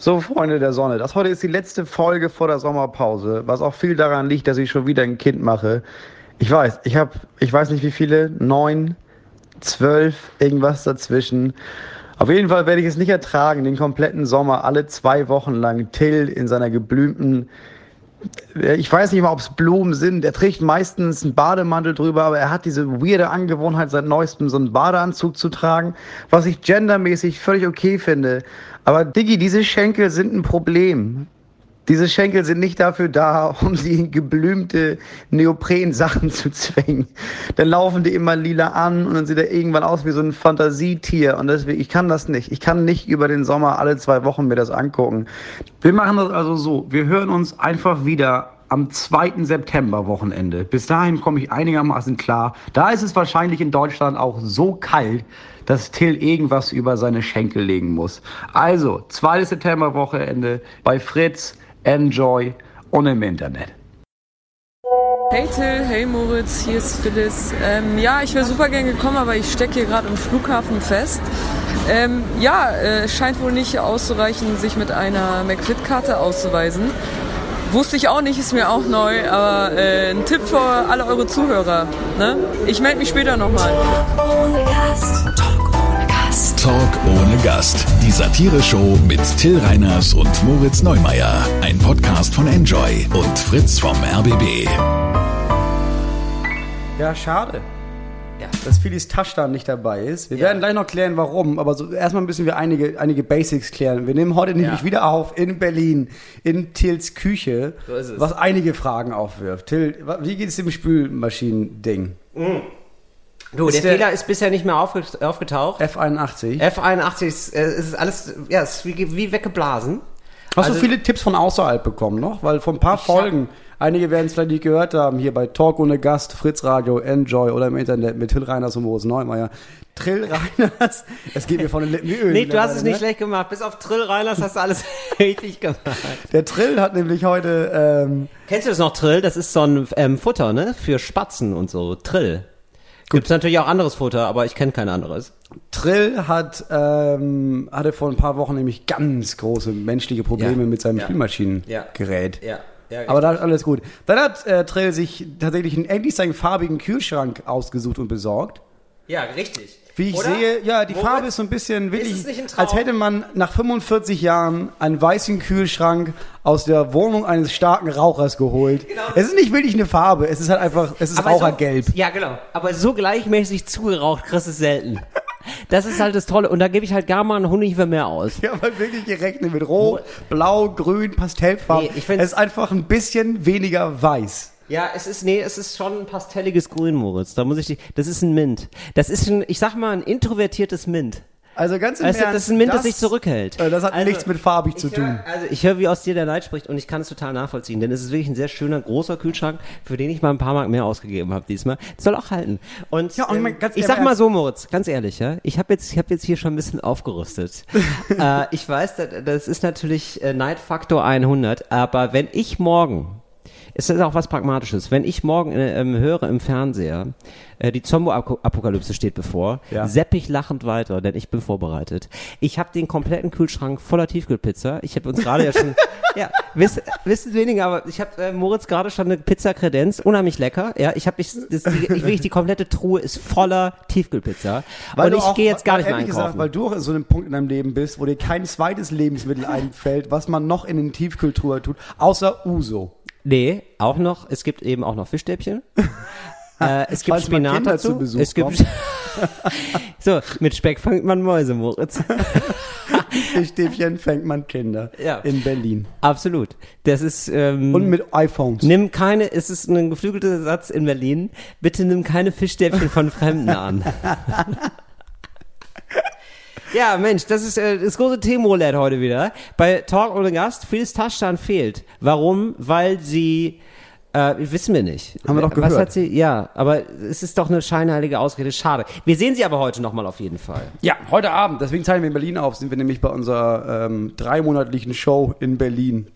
So, Freunde der Sonne, das heute ist die letzte Folge vor der Sommerpause, was auch viel daran liegt, dass ich schon wieder ein Kind mache. Ich weiß, ich habe, ich weiß nicht wie viele, neun, zwölf, irgendwas dazwischen. Auf jeden Fall werde ich es nicht ertragen, den kompletten Sommer alle zwei Wochen lang Till in seiner geblümten ich weiß nicht mal, ob es Blumen sind. Er trägt meistens einen Bademantel drüber, aber er hat diese weirde Angewohnheit, seit neuestem so einen Badeanzug zu tragen, was ich gendermäßig völlig okay finde. Aber Diggi, diese Schenkel sind ein Problem. Diese Schenkel sind nicht dafür da, um sie in geblümte Neopren-Sachen zu zwängen. Dann laufen die immer lila an und dann sieht er irgendwann aus wie so ein Fantasietier. Und deswegen, ich kann das nicht. Ich kann nicht über den Sommer alle zwei Wochen mir das angucken. Wir machen das also so. Wir hören uns einfach wieder am 2. September Wochenende. Bis dahin komme ich einigermaßen klar. Da ist es wahrscheinlich in Deutschland auch so kalt, dass Till irgendwas über seine Schenkel legen muss. Also, 2. September Wochenende bei Fritz. Enjoy und im Internet. Hey Till, hey Moritz, hier ist Phyllis. Ähm, ja, ich wäre super gern gekommen, aber ich stecke hier gerade im Flughafen fest. Ähm, ja, äh, es scheint wohl nicht auszureichen, sich mit einer McFit-Karte auszuweisen. Wusste ich auch nicht, ist mir auch neu, aber äh, ein Tipp für alle eure Zuhörer. Ne? Ich melde mich später nochmal. Talk ohne Gast. Die Satire-Show mit Till Reiners und Moritz Neumeier. Ein Podcast von Enjoy und Fritz vom RBB. Ja, schade. Ja. Dass Philis Touchdown nicht dabei ist. Wir ja. werden gleich noch klären, warum, aber so, erstmal müssen wir einige, einige Basics klären. Wir nehmen heute nämlich ja. wieder auf in Berlin, in Tills Küche, so was einige Fragen aufwirft. Till, wie geht es dem Spülmaschinen-Ding? Mhm. Du, der, der, Fehler ist bisher nicht mehr aufgetaucht. F81. F81 ist, äh, ist alles, ja, ist wie, wie weggeblasen. Hast also, du viele Tipps von außerhalb bekommen noch? Weil von ein paar Folgen, einige werden es vielleicht nicht gehört haben, hier bei Talk ohne Gast, Fritz Radio, Enjoy oder im Internet mit Till Reiners und Moritz Neumeier. Trill Reiners, es geht mir von den Lippen wie Öl. Nee, du hast es nicht ne? schlecht gemacht. Bis auf Trill Reiners hast du alles richtig gemacht. Der Trill hat nämlich heute... Ähm, Kennst du das noch, Trill? Das ist so ein ähm, Futter, ne? Für Spatzen und so. Trill. Gibt es natürlich auch anderes Futter, aber ich kenne kein anderes. Trill hat ähm, hatte vor ein paar Wochen nämlich ganz große menschliche Probleme ja. mit seinem ja. Spülmaschinengerät. Ja. Ja, aber da ist alles gut. Dann hat äh, Trill sich tatsächlich einen, endlich seinen farbigen Kühlschrank ausgesucht und besorgt. Ja, richtig. Wie ich Oder? sehe, ja, die Moritz? Farbe ist so ein bisschen wirklich, als hätte man nach 45 Jahren einen weißen Kühlschrank aus der Wohnung eines starken Rauchers geholt. Genau. Es ist nicht wirklich eine Farbe, es ist halt einfach, es ist Aber Rauchergelb. So, ja, genau. Aber so gleichmäßig zugeraucht kriegst du selten. Das ist halt das Tolle. Und da gebe ich halt gar mal einen Honig für mehr aus. Ja, weil wirklich gerechnet mit Rot, Blau, Grün, Pastellfarben. Nee, es ist einfach ein bisschen weniger weiß. Ja, es ist, nee, es ist schon ein pastelliges Grün, Moritz. Da muss ich dich, das ist ein Mint. Das ist ein, ich sag mal, ein introvertiertes Mint. Also ganz im weißt Ernst, das ist ein Mint, das, das sich zurückhält. Äh, das hat also, nichts mit farbig zu tun. Hör, also ich höre, wie aus dir der Neid spricht und ich kann es total nachvollziehen, denn es ist wirklich ein sehr schöner, großer Kühlschrank, für den ich mal ein paar Mark mehr ausgegeben habe diesmal. Das soll auch halten. Und, ja, und ähm, ich sag mal so, Moritz, ganz ehrlich, ja, ich habe jetzt, ich habe jetzt hier schon ein bisschen aufgerüstet. äh, ich weiß, das, das ist natürlich äh, Neidfaktor 100, aber wenn ich morgen es ist auch was Pragmatisches. Wenn ich morgen äh, ähm, höre im Fernseher, äh, die Zombie-Apokalypse steht bevor, ja. sepp ich lachend weiter, denn ich bin vorbereitet. Ich habe den kompletten Kühlschrank voller Tiefkühlpizza. Ich habe uns gerade ja schon, ja, wiss, wissen weniger, aber ich habe äh, Moritz gerade schon eine Pizza-Kredenz, unheimlich lecker. Ja, ich habe ich, das, die, ich, wirklich die komplette Truhe ist voller Tiefkühlpizza. Weil und ich gehe jetzt gar nicht mehr einkaufen. Gesagt, weil du auch in so einem Punkt in deinem Leben bist, wo dir kein zweites Lebensmittel einfällt, was man noch in den Tiefkühltruhe tut, außer Uso. Nee, auch noch, es gibt eben auch noch Fischstäbchen. äh, es gibt Falls Spinat dazu. es gibt so, mit Speck fängt man Mäuse, Moritz. Fischstäbchen fängt man Kinder ja. in Berlin. Absolut. Das ist ähm, und mit iPhones. Nimm keine, es ist ein geflügelter Satz in Berlin. Bitte nimm keine Fischstäbchen von Fremden an. Ja, Mensch, das ist äh, das große Themenroulette heute wieder. Bei Talk ohne Gast, Phyllis Taschtan fehlt. Warum? Weil sie äh, wissen wir nicht. Haben wir doch gehört. Was hat sie? Ja, aber es ist doch eine scheinheilige Ausrede. Schade. Wir sehen sie aber heute nochmal auf jeden Fall. Ja, heute Abend. Deswegen zeigen wir in Berlin auf. Sind wir nämlich bei unserer ähm, dreimonatlichen Show in Berlin.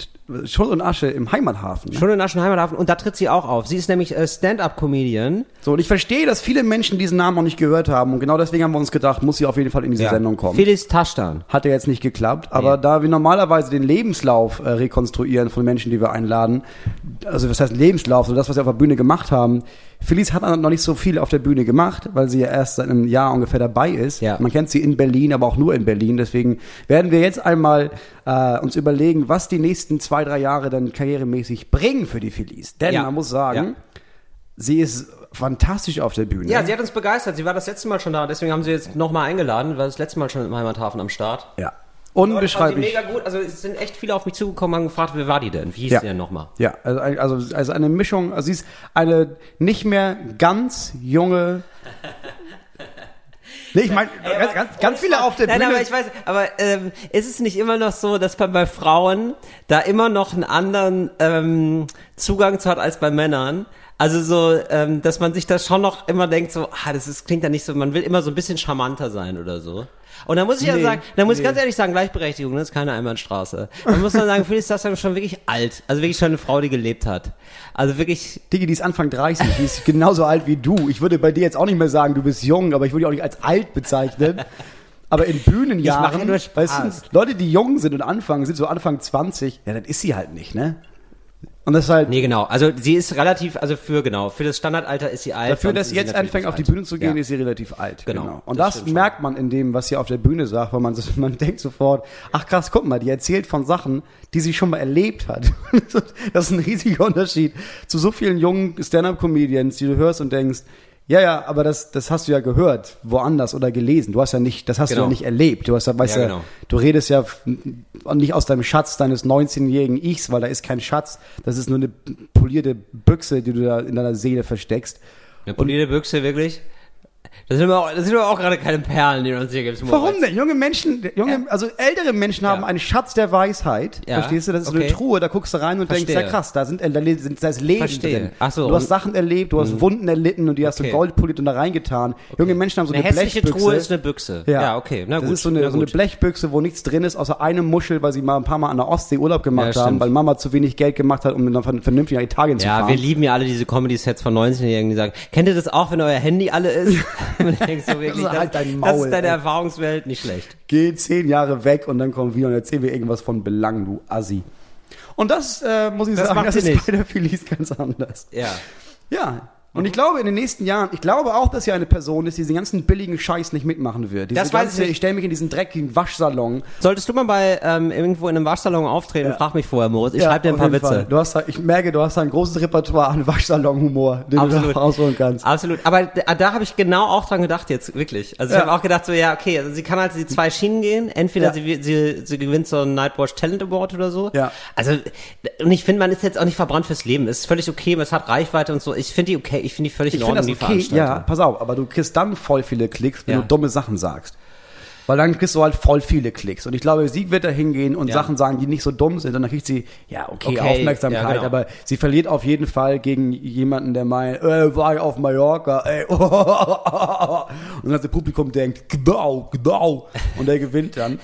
Schutt und Asche im Heimathafen. Ne? Schutt und Asche im Heimathafen und da tritt sie auch auf. Sie ist nämlich äh, Stand-up-Comedian. So, und ich verstehe, dass viele Menschen diesen Namen noch nicht gehört haben und genau deswegen haben wir uns gedacht, muss sie auf jeden Fall in diese ja. Sendung kommen. Felix Taschtan. Hat ja jetzt nicht geklappt, aber nee. da wir normalerweise den Lebenslauf äh, rekonstruieren von Menschen, die wir einladen, also was heißt Lebenslauf, so das, was sie auf der Bühne gemacht haben, Felice hat noch nicht so viel auf der Bühne gemacht, weil sie ja erst seit einem Jahr ungefähr dabei ist. Ja. Man kennt sie in Berlin, aber auch nur in Berlin. Deswegen werden wir jetzt einmal äh, uns überlegen, was die nächsten zwei, drei Jahre dann karrieremäßig bringen für die Felice. Denn ja. man muss sagen, ja. sie ist fantastisch auf der Bühne. Ja, sie hat uns begeistert. Sie war das letzte Mal schon da, deswegen haben sie jetzt nochmal eingeladen, war das letzte Mal schon im Heimathafen am Start. Ja. Unbeschreiblich. mega gut. Also es sind echt viele auf mich zugekommen und gefragt, wer war die denn? Wie hieß ja. die denn nochmal? Ja, also, also, also eine Mischung, also sie ist eine nicht mehr ganz junge Nee, ich meine, ganz, ganz viele auf der Bühne. Nein, aber ich weiß, aber ähm, ist es nicht immer noch so, dass man bei Frauen da immer noch einen anderen ähm, Zugang zu hat als bei Männern? Also so, ähm, dass man sich das schon noch immer denkt, so, ah, das ist, klingt ja nicht so, man will immer so ein bisschen charmanter sein oder so. Und da muss ich nee, ja sagen, da muss nee. ich ganz ehrlich sagen, Gleichberechtigung, das ist keine Einbahnstraße. Man muss dann sagen, Felix das schon wirklich alt. Also wirklich schon eine Frau, die gelebt hat. Also wirklich. Digi, die ist Anfang 30, die ist genauso alt wie du. Ich würde bei dir jetzt auch nicht mehr sagen, du bist jung, aber ich würde dich auch nicht als alt bezeichnen. Aber in Bühnenjahren, ja weißt du, Leute, die jung sind und anfangen, sind so Anfang 20, ja, dann ist sie halt nicht, ne? Und das ist halt. Nee, genau. Also sie ist relativ, also für genau, für das Standardalter ist sie alt. Dafür, dass sie jetzt anfängt, auf die Bühne zu gehen, ja. ist sie relativ alt. Genau. genau. Und das, das merkt man in dem, was sie auf der Bühne sagt, weil man, man denkt sofort, ach krass, guck mal, die erzählt von Sachen, die sie schon mal erlebt hat. das ist ein riesiger Unterschied zu so vielen jungen Stand-up-Comedians, die du hörst und denkst, ja, ja, aber das, das hast du ja gehört, woanders oder gelesen. Du hast ja nicht, das hast genau. du ja genau. nicht erlebt. Du hast ja, weißt ja, genau. du redest ja nicht aus deinem Schatz deines 19-jährigen Ichs, weil da ist kein Schatz. Das ist nur eine polierte Büchse, die du da in deiner Seele versteckst. Eine polierte Büchse, wirklich? Das sind, aber auch, das sind aber auch gerade keine Perlen, die du uns hier gibst. Warum denn? Junge Menschen, junge, ja. also ältere Menschen haben ja. einen Schatz der Weisheit. Ja. Verstehst du? Das ist okay. eine Truhe, da guckst du rein und Verstehe. denkst, ja krass, da sind, da sind da ist Leben Verstehe. drin. Ach so, du hast Sachen erlebt, du hast mhm. Wunden erlitten und die hast okay. du goldpoliert und da reingetan. Okay. Junge Menschen haben so eine, eine Blechbüchse. Truhe ist eine Büchse. Ja, ja okay. Na gut. Das ist so eine, so eine Blechbüchse, wo nichts drin ist, außer einem Muschel, weil sie mal ein paar Mal an der Ostsee Urlaub gemacht haben, weil Mama zu wenig Geld gemacht hat, um dann vernünftig nach Italien zu fahren. Ja, wir lieben ja alle diese Comedy-Sets von 19-Jährigen, die sagen, kennt ihr das auch, wenn euer Handy alle ist? und denkst so wirklich, also halt dein Maul. Das ist deine ey. Erfahrungswelt, nicht schlecht. Geh zehn Jahre weg und dann kommen wir und erzählen wir irgendwas von Belang, du Assi. Und das äh, muss ich das sagen, das ist nicht. bei der Felice ganz anders. Ja. Ja, und ich glaube, in den nächsten Jahren, ich glaube auch, dass sie eine Person ist, die diesen ganzen billigen Scheiß nicht mitmachen wird. Diese das weiß ich Ich stelle mich in diesen dreckigen Waschsalon. Solltest du mal bei ähm, irgendwo in einem Waschsalon auftreten, ja. frag mich vorher, Moritz. Ich ja, schreibe dir ein paar Witze. Du hast, ich merke, du hast ein großes Repertoire an Waschsalon-Humor, den Absolut. du da rausholen kannst. Absolut. Aber da, da habe ich genau auch dran gedacht jetzt, wirklich. Also ich ja. habe auch gedacht so, ja, okay, also sie kann halt die zwei Schienen gehen. Entweder sie, sie, sie gewinnt so einen Nightwatch Talent Award oder so. Ja. Also, und ich finde, man ist jetzt auch nicht verbrannt fürs Leben. Es ist völlig okay, es hat Reichweite und so. Ich finde die okay, ich finde die völlig ich in Ordnung das okay, ja, pass auf, aber du kriegst dann voll viele Klicks, wenn ja. du dumme Sachen sagst. Weil dann kriegst du halt voll viele Klicks. Und ich glaube, sie wird da hingehen und ja. Sachen sagen, die nicht so dumm sind. Und dann kriegt sie, ja, okay, okay Aufmerksamkeit. Ja, genau. Aber sie verliert auf jeden Fall gegen jemanden, der meint, äh, war ich auf Mallorca, ey. und dann das Publikum denkt, genau, genau. Und der gewinnt dann.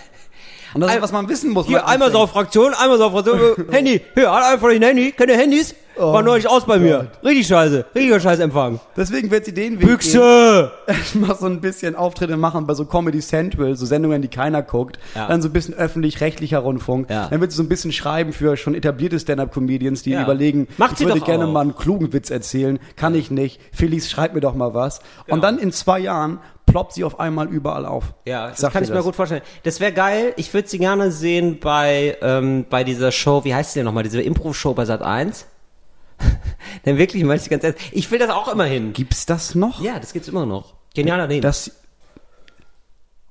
Und das ist, was man wissen muss. Hier, einmal so auf Fraktion, einmal so auf Fraktion. Handy, hier, hat einfach ein Handy. Ihr Handys? Oh, War neulich aus bei mir. Richtig scheiße. Richtiger Scheißempfang. Deswegen wird sie den Weg Büchse! mal so ein bisschen Auftritte machen bei so Comedy Central, so Sendungen, die keiner guckt. Ja. Dann so ein bisschen öffentlich-rechtlicher Rundfunk. Ja. Dann wird sie so ein bisschen schreiben für schon etablierte Stand-Up-Comedians, die ja. überlegen, Macht ich würde gerne auch. mal einen klugen Witz erzählen. Kann ich nicht. Felix, schreib mir doch mal was. Genau. Und dann in zwei Jahren ploppt sie auf einmal überall auf. Ja, das kann ich das. mir gut vorstellen. Das wäre geil. Ich würde sie gerne sehen bei, ähm, bei dieser Show, wie heißt sie denn nochmal, diese Impro-Show bei Sat 1? Denn wirklich, meine ich ganz ehrlich, ich will das auch immer hin. Gibt's das noch? Ja, das gibt's immer noch. Genialer Name. Das,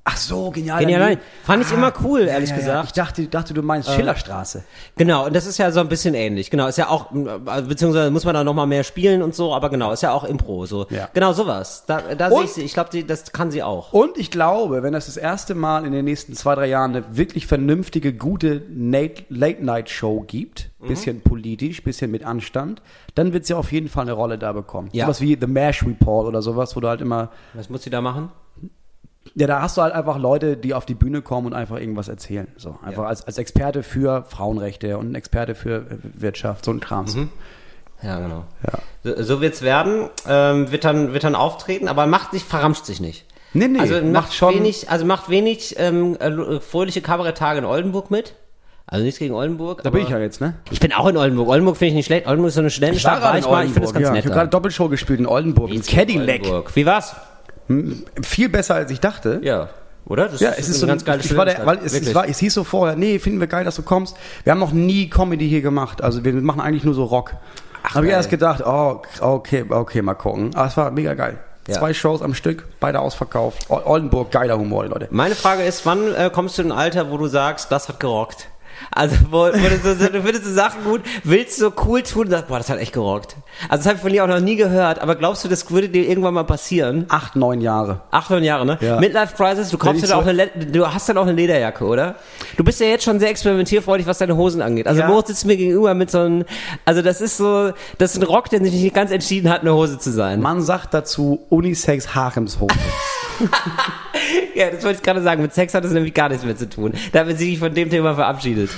Ach so, genial. Genial. Fand ich ah, immer cool, ehrlich ja, ja, gesagt. Ich dachte, dachte, du meinst äh, Schillerstraße. Genau, und das ist ja so ein bisschen ähnlich. Genau, ist ja auch, beziehungsweise muss man da nochmal mehr spielen und so, aber genau, ist ja auch Impro, so. Ja. Genau, sowas. Da, da sehe ich sie. Ich glaube, das kann sie auch. Und ich glaube, wenn das das erste Mal in den nächsten zwei, drei Jahren eine wirklich vernünftige, gute Late-Night-Show gibt, mhm. bisschen politisch, bisschen mit Anstand, dann wird sie auf jeden Fall eine Rolle da bekommen. Ja. Sowas wie The Mash Report oder sowas, wo du halt immer. Was muss sie da machen? Ja, da hast du halt einfach Leute, die auf die Bühne kommen und einfach irgendwas erzählen. So, einfach ja. als, als Experte für Frauenrechte und Experte für Wirtschaft, so ein Krams. Mhm. Ja, genau. Ja. So, so wird's werden, ähm, wird dann, wird dann auftreten, aber macht sich, verramscht sich nicht. Nee, nee, also macht, macht schon wenig, also macht wenig ähm, äh, fröhliche Kabaretttage in Oldenburg mit. Also nichts gegen Oldenburg. Da bin ich ja jetzt, ne? Ich bin auch in Oldenburg. Oldenburg finde ich nicht schlecht. Oldenburg ist so eine schnelle Stadt. War ich, war, ich finde das ganz ja, nett. Ich habe gerade Doppelshow gespielt in Oldenburg, in Cadillac. Oldenburg. Wie war's? Hm, viel besser als ich dachte. Ja. Oder? Das ja, es ist, ist so ein ganz geiles Spiel. Weil es, es, war, es hieß so vorher, nee, finden wir geil, dass du kommst. Wir haben noch nie Comedy hier gemacht. Also wir machen eigentlich nur so Rock. Habe ich erst gedacht, oh, okay, okay, mal gucken. Aber es war mega geil. Ja. Zwei Shows am Stück, beide ausverkauft. Oldenburg, geiler Humor, Leute. Meine Frage ist, wann äh, kommst du in ein Alter, wo du sagst, das hat gerockt? Also, wo, wo du, so, du findest du Sachen gut, willst so cool tun und sagst, boah, das hat echt gerockt. Also, das habe ich von dir auch noch nie gehört, aber glaubst du, das würde dir irgendwann mal passieren? Acht, neun Jahre. Acht, neun Jahre, ne? Ja. Midlife Crisis, du kaufst so? auch eine, du hast dann auch eine Lederjacke, oder? Du bist ja jetzt schon sehr experimentierfreudig, was deine Hosen angeht. Also, ja. Moritz sitzt mir gegenüber mit so einem, also, das ist so, das ist ein Rock, der sich nicht ganz entschieden hat, eine Hose zu sein. Man sagt dazu Unisex Haremshose. Ja, das wollte ich gerade sagen. Mit Sex hat das nämlich gar nichts mehr zu tun. Da wird sich von dem Thema verabschiedet.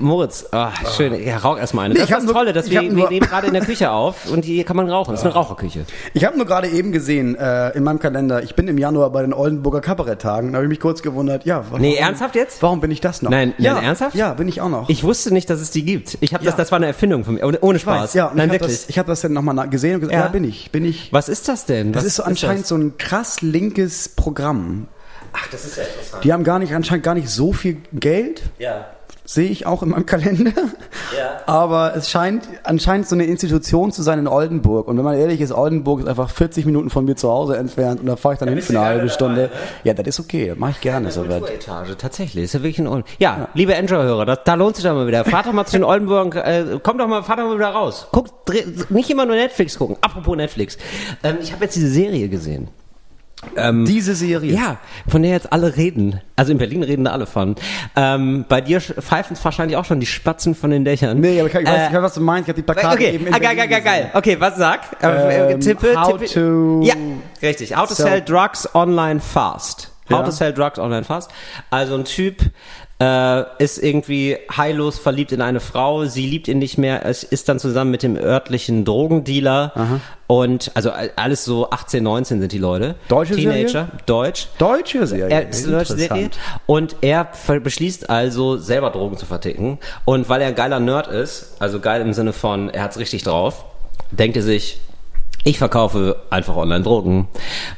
Moritz, oh, schön. Ja, rauch erstmal eine. Nee, das ist das nur, Tolle, dass wir, wir nehmen gerade in der Küche auf und hier kann man rauchen. Das ist eine Raucherküche. Ich habe nur gerade eben gesehen äh, in meinem Kalender, ich bin im Januar bei den Oldenburger Kabaretttagen. Da habe ich mich kurz gewundert, ja. Warum, nee, ernsthaft jetzt? Warum bin ich das noch? Nein, ja, nein, ernsthaft? Ja, bin ich auch noch. Ich wusste nicht, dass es die gibt. Ich habe ja. das, das war eine Erfindung von mir, ohne Spaß. Weiß, ja, nein, ich wirklich. Das, ich habe das dann nochmal gesehen und gesagt, ja. ja, bin ich, bin ich. Was ist das denn? Das Was ist so anscheinend ist so ein krass linkes Programm. Ach, das ist ja interessant. Die haben gar nicht, anscheinend gar nicht so viel Geld. Ja sehe ich auch in meinem Kalender. Ja. Aber es scheint anscheinend so eine Institution zu sein in Oldenburg. Und wenn man ehrlich ist, Oldenburg ist einfach 40 Minuten von mir zu Hause entfernt und da fahre ich dann hin für eine halbe Stunde. Dabei, ne? Ja, das ist okay, mache ich gerne. So Etage, tatsächlich, ist ja wirklich in Oldenburg. Ja, ja. liebe Android-Hörer, da lohnt sich doch mal wieder. Fahrt doch mal zu den Oldenburg, äh, kommt doch mal, fahrt doch mal wieder raus. Guckt, nicht immer nur Netflix gucken. Apropos Netflix. Ähm, ich habe jetzt diese Serie gesehen. Ähm, Diese Serie. Ja, von der jetzt alle reden. Also in Berlin reden da alle von. Ähm, bei dir pfeifen es wahrscheinlich auch schon die Spatzen von den Dächern. Nee, aber ich, weiß, äh, ich weiß, was du meinst. Ich habe die Plakate okay. eben in ah, geil, geil, geil, geil. Okay, was sag? Äh, ähm, tippe, how tippe. To ja, richtig. How to sell, sell drugs online fast. How ja. to sell drugs online fast. Also ein Typ äh, ist irgendwie heillos verliebt in eine Frau, sie liebt ihn nicht mehr, es ist dann zusammen mit dem örtlichen Drogendealer Aha. und also alles so 18, 19 sind die Leute. Deutsche Teenager, Serie? Deutsch. Deutsche Serie. Er, deutsche Serie. Und er beschließt also selber Drogen zu verticken und weil er ein geiler Nerd ist, also geil im Sinne von, er hat's richtig drauf, denkt er sich, ich verkaufe einfach Online-Drogen.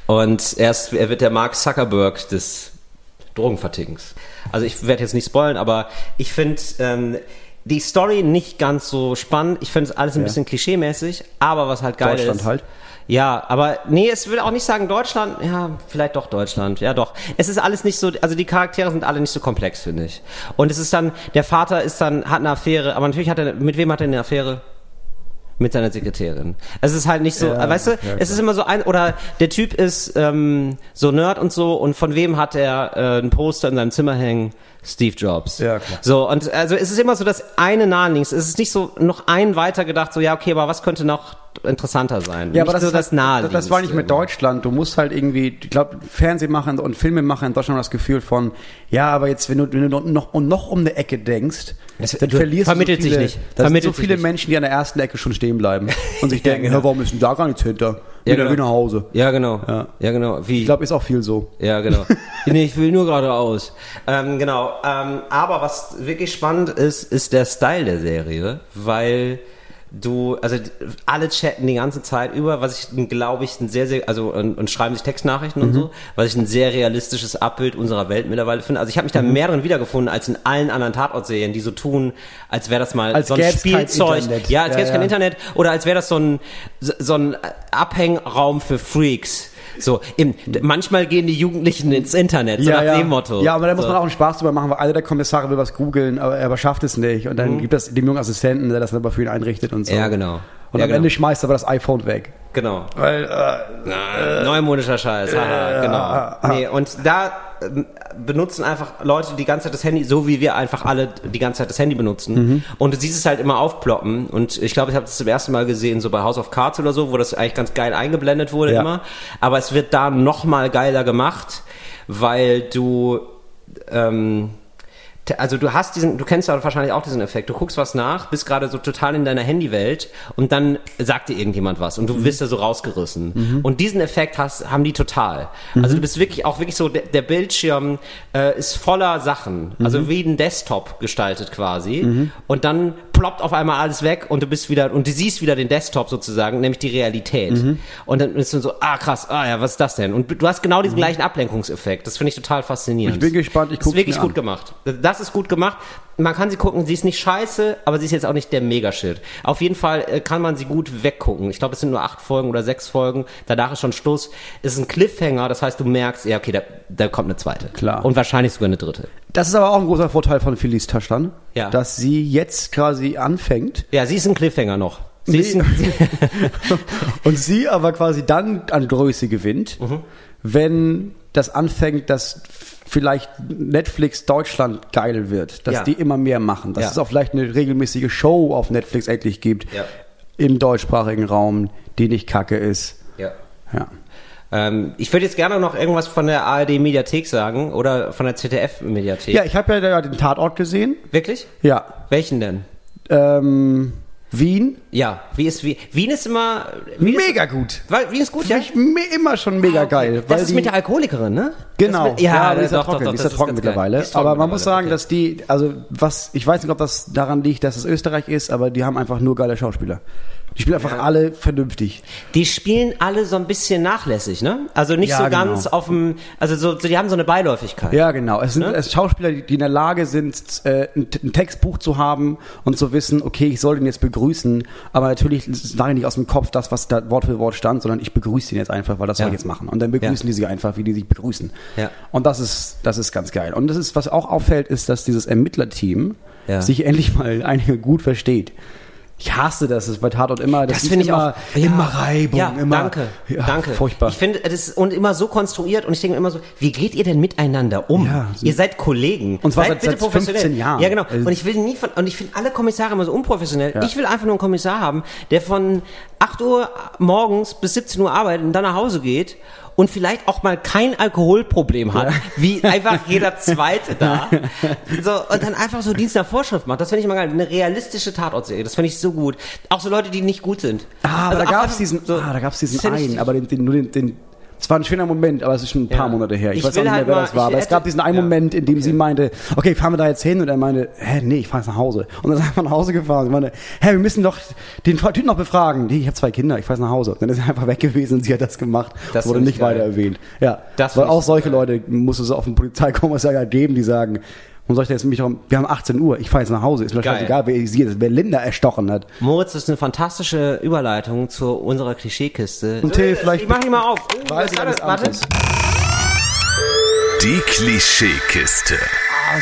Und erst, er wird der Mark Zuckerberg des Drogenvertickens. Also ich werde jetzt nicht spoilen, aber ich finde ähm, die Story nicht ganz so spannend. Ich finde es alles ein ja. bisschen klischeemäßig, aber was halt geil Deutschland ist. halt. Ja, aber nee, es will auch nicht sagen Deutschland, ja, vielleicht doch Deutschland, ja doch. Es ist alles nicht so, also die Charaktere sind alle nicht so komplex, finde ich. Und es ist dann, der Vater ist dann, hat eine Affäre, aber natürlich hat er, mit wem hat er eine Affäre? Mit seiner Sekretärin. Es ist halt nicht so, ja, weißt du, ja, es ist immer so ein, oder der Typ ist ähm, so Nerd und so und von wem hat er äh, ein Poster in seinem Zimmer hängen? Steve Jobs. Ja, klar. So, und also es ist immer so das eine naheliegendste. Es ist nicht so noch ein weiter gedacht, so ja, okay, aber was könnte noch interessanter sein. Ja, aber das, so das, das, das war nicht mit Deutschland. Du musst halt irgendwie, ich glaube, Fernsehmacher und Filmemacher in Deutschland haben das Gefühl von, ja, aber jetzt, wenn du, wenn du noch, noch um eine Ecke denkst, das, dann verlierst vermittelt du so viele, sich nicht. Da sind so viele Menschen, die an der ersten Ecke schon stehen bleiben und sich denken, ja, genau. warum ist denn da gar nichts hinter? Ja, genau. wie nach Hause. Ja, genau. Ja, ja genau. Wie? Ich glaube, ist auch viel so. Ja, genau. nee, ich will nur geradeaus. Ähm, genau. Ähm, aber was wirklich spannend ist, ist der Style der Serie, weil du, also alle chatten die ganze Zeit über, was ich, glaube ich, ein sehr, sehr, also und, und schreiben sich Textnachrichten mhm. und so, was ich ein sehr realistisches Abbild unserer Welt mittlerweile finde. Also ich habe mich da mhm. mehr drin wiedergefunden als in allen anderen Tatortserien, die so tun, als wäre das mal als so ein Spielzeug. Ja, als ja, gäbe es ja. kein Internet oder als wäre das so ein so ein Abhängraum für Freaks so, im, manchmal gehen die Jugendlichen ins Internet, so ja, nach ja. dem Motto. Ja, aber da muss so. man auch einen Spaß drüber machen, weil einer der Kommissare will was googeln, aber er schafft es nicht. Und dann mhm. gibt es dem jungen Assistenten, der das aber für ihn einrichtet und so. Ja, genau. Und ja, am genau. Ende schmeißt er aber das iPhone weg. Genau. Weil, äh, Na, neumodischer Scheiß, haha, äh, genau. Äh, nee, und da äh, benutzen einfach Leute die ganze Zeit das Handy, so wie wir einfach alle die ganze Zeit das Handy benutzen. Mhm. Und du siehst es halt immer aufploppen. Und ich glaube, ich habe das zum ersten Mal gesehen, so bei House of Cards oder so, wo das eigentlich ganz geil eingeblendet wurde ja. immer. Aber es wird da noch mal geiler gemacht, weil du ähm, also du hast diesen, du kennst ja wahrscheinlich auch diesen Effekt. Du guckst was nach, bist gerade so total in deiner Handywelt und dann sagt dir irgendjemand was und du mhm. wirst da so rausgerissen. Mhm. Und diesen Effekt hast, haben die total. Mhm. Also du bist wirklich auch wirklich so, der, der Bildschirm äh, ist voller Sachen, also mhm. wie ein Desktop gestaltet quasi. Mhm. Und dann ploppt auf einmal alles weg und du bist wieder, und du siehst wieder den Desktop sozusagen, nämlich die Realität. Mhm. Und dann ist du so, ah krass, ah ja, was ist das denn? Und du hast genau diesen gleichen Ablenkungseffekt. Das finde ich total faszinierend. Ich bin gespannt, ich gucke Das ist wirklich gut gemacht. Das ist gut gemacht. Man kann sie gucken, sie ist nicht scheiße, aber sie ist jetzt auch nicht der Megashit. Auf jeden Fall äh, kann man sie gut weggucken. Ich glaube, es sind nur acht Folgen oder sechs Folgen. Danach ist schon Schluss. Es ist ein Cliffhanger, das heißt, du merkst, ja, okay, da, da kommt eine zweite. Klar. Und wahrscheinlich sogar eine dritte. Das ist aber auch ein großer Vorteil von Felice Taschtan, ja. dass sie jetzt quasi anfängt. Ja, sie ist ein Cliffhanger noch. Sie ist ein und sie aber quasi dann an Größe gewinnt, mhm. Wenn das anfängt, dass vielleicht Netflix Deutschland geil wird, dass ja. die immer mehr machen, dass ja. es auch vielleicht eine regelmäßige Show auf Netflix endlich gibt ja. im deutschsprachigen Raum, die nicht kacke ist. Ja. Ähm, ich würde jetzt gerne noch irgendwas von der ARD Mediathek sagen oder von der ZDF Mediathek. Ja, ich habe ja den Tatort gesehen. Wirklich? Ja. Welchen denn? Ähm, Wien? Ja, wie ist Wien? Wien ist immer Wien mega ist, gut. Weil, Wien ist gut, ja. immer schon mega ah, geil. das ist die, mit der Alkoholikerin, ne? Genau. Mit, ja, ja, die ist ja trocken, doch, doch, ist ja trocken mittlerweile. Trocken aber man muss sagen, okay. dass die, also was, ich weiß nicht, ob das daran liegt, dass es Österreich ist, aber die haben einfach nur geile Schauspieler. Die spielen einfach ja. alle vernünftig. Die spielen alle so ein bisschen nachlässig, ne? Also nicht ja, so genau. ganz auf dem, also so, die haben so eine Beiläufigkeit. Ja, genau. Es sind ne? es Schauspieler, die in der Lage sind, äh, ein, ein, Textbuch zu haben und zu wissen, okay, ich soll ihn jetzt begrüßen, aber natürlich sage ich nicht aus dem Kopf das, was da Wort für Wort stand, sondern ich begrüße ihn jetzt einfach, weil das ja. soll ich jetzt machen. Und dann begrüßen die sich einfach, wie die sich begrüßen. Ja. Und das ist, das ist ganz geil. Und das ist, was auch auffällt, ist, dass dieses Ermittlerteam sich endlich mal einige gut versteht. Ich hasse das, das ist bei Tatort immer, das, das finde ich auch, ja, immer Reibung, ja, immer. Danke, ja, danke. Furchtbar. Ich finde, das ist und immer so konstruiert und ich denke immer so, wie geht ihr denn miteinander um? Ja, ihr seid Kollegen. Und zwar seid seit, seit 15 Jahren. Ja, genau. Also und ich will nie von, und ich finde alle Kommissare immer so unprofessionell. Ich will einfach nur einen Kommissar haben, der von 8 Uhr morgens bis 17 Uhr arbeitet und dann nach Hause geht und vielleicht auch mal kein Alkoholproblem hat, ja. wie einfach jeder Zweite da. So, und dann einfach so Dienst nach Vorschrift macht. Das finde ich immer geil. Eine realistische Tatortserie. Das finde ich so gut. Auch so Leute, die nicht gut sind. Ah, also da gab es diesen, so, ah, da gab's diesen einen, aber den, den, nur den, den es war ein schöner Moment, aber es ist schon ein paar ja. Monate her. Ich, ich weiß auch nicht mehr, halt wer mal, das war. Aber es gab diesen einen ja. Moment, in dem okay. sie meinte, okay, fahren wir da jetzt hin? Und er meinte, hä, nee, ich fahre jetzt nach Hause. Und dann ist er einfach nach Hause gefahren. Und meinte, hä, wir müssen doch den Typen noch befragen. Nee, ich habe zwei Kinder, ich fahre nach Hause. Und dann ist er einfach weg gewesen und sie hat das gemacht. Das wurde nicht weiter erwähnt. Ja, das weil auch solche geil. Leute muss es auf den Polizeikommissariat geben, die sagen, und soll ich jetzt mich darum, wir haben 18 Uhr, ich fahre jetzt nach Hause, ist mir Geil. scheißegal, wer, wer Linda erstochen hat. Moritz, das ist eine fantastische Überleitung zu unserer Klischeekiste. Und Till, vielleicht. Ich mach ihn mal auf. Oh, weiß ich alles warte. Die Klischeekiste. Ah,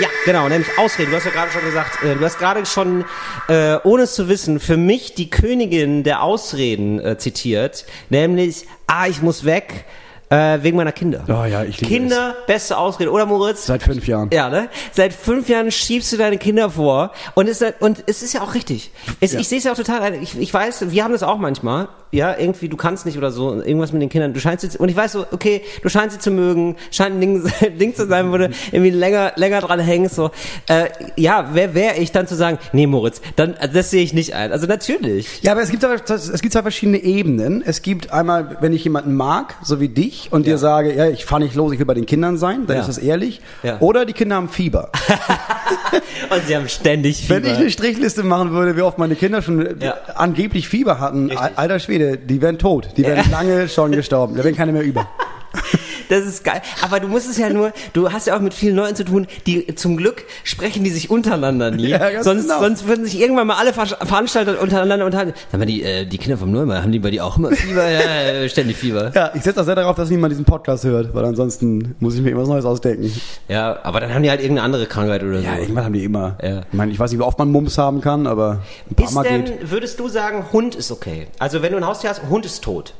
Ja, genau, nämlich Ausreden. Du hast ja gerade schon gesagt, äh, du hast gerade schon, äh, ohne es zu wissen, für mich die Königin der Ausreden äh, zitiert, nämlich, ah, ich muss weg, äh, wegen meiner Kinder. Oh ja, ich liebe Kinder, es. beste Ausrede, oder Moritz? Seit fünf Jahren. Ja, ne? Seit fünf Jahren schiebst du deine Kinder vor und es, und es ist ja auch richtig. Es, ja. Ich sehe es ja auch total, ich, ich weiß, wir haben das auch manchmal ja, irgendwie, du kannst nicht oder so, irgendwas mit den Kindern, du scheinst sie, und ich weiß so, okay, du scheinst sie zu mögen, scheint ein Ding, Ding zu sein, wo du irgendwie länger, länger dran hängst, so, äh, ja, wer wäre ich dann zu sagen, nee, Moritz, dann, das sehe ich nicht ein. Also natürlich. Ja, aber es gibt, es gibt zwei verschiedene Ebenen. Es gibt einmal, wenn ich jemanden mag, so wie dich, und ja. dir sage, ja, ich fahre nicht los, ich will bei den Kindern sein, dann ja. ist das ehrlich. Ja. Oder die Kinder haben Fieber. und sie haben ständig Fieber. Wenn ich eine Strichliste machen würde, wie oft meine Kinder schon angeblich Fieber hatten, Richtig. alter Schwede, Rede, die werden tot. Die werden ja. lange schon gestorben. Da werden keine mehr über. Das ist geil. Aber du musst es ja nur, du hast ja auch mit vielen Leuten zu tun, die zum Glück sprechen die sich untereinander nie. Ja, sonst, genau. sonst würden sich irgendwann mal alle Veranstalter untereinander unterhalten. Sag mal, die, äh, die Kinder vom Neumar, haben die bei dir auch immer Fieber? Ja, ständig Fieber. Ja, ich setze auch sehr darauf, dass niemand diesen Podcast hört, weil ansonsten muss ich mir irgendwas Neues ausdenken. Ja, aber dann haben die halt irgendeine andere Krankheit oder so. Ja, irgendwann haben die immer. Ja. Ich meine, ich weiß nicht, wie oft man Mumps haben kann, aber ein paar ist Mal denn, geht. würdest du sagen, Hund ist okay? Also wenn du ein Haustier hast, Hund ist tot.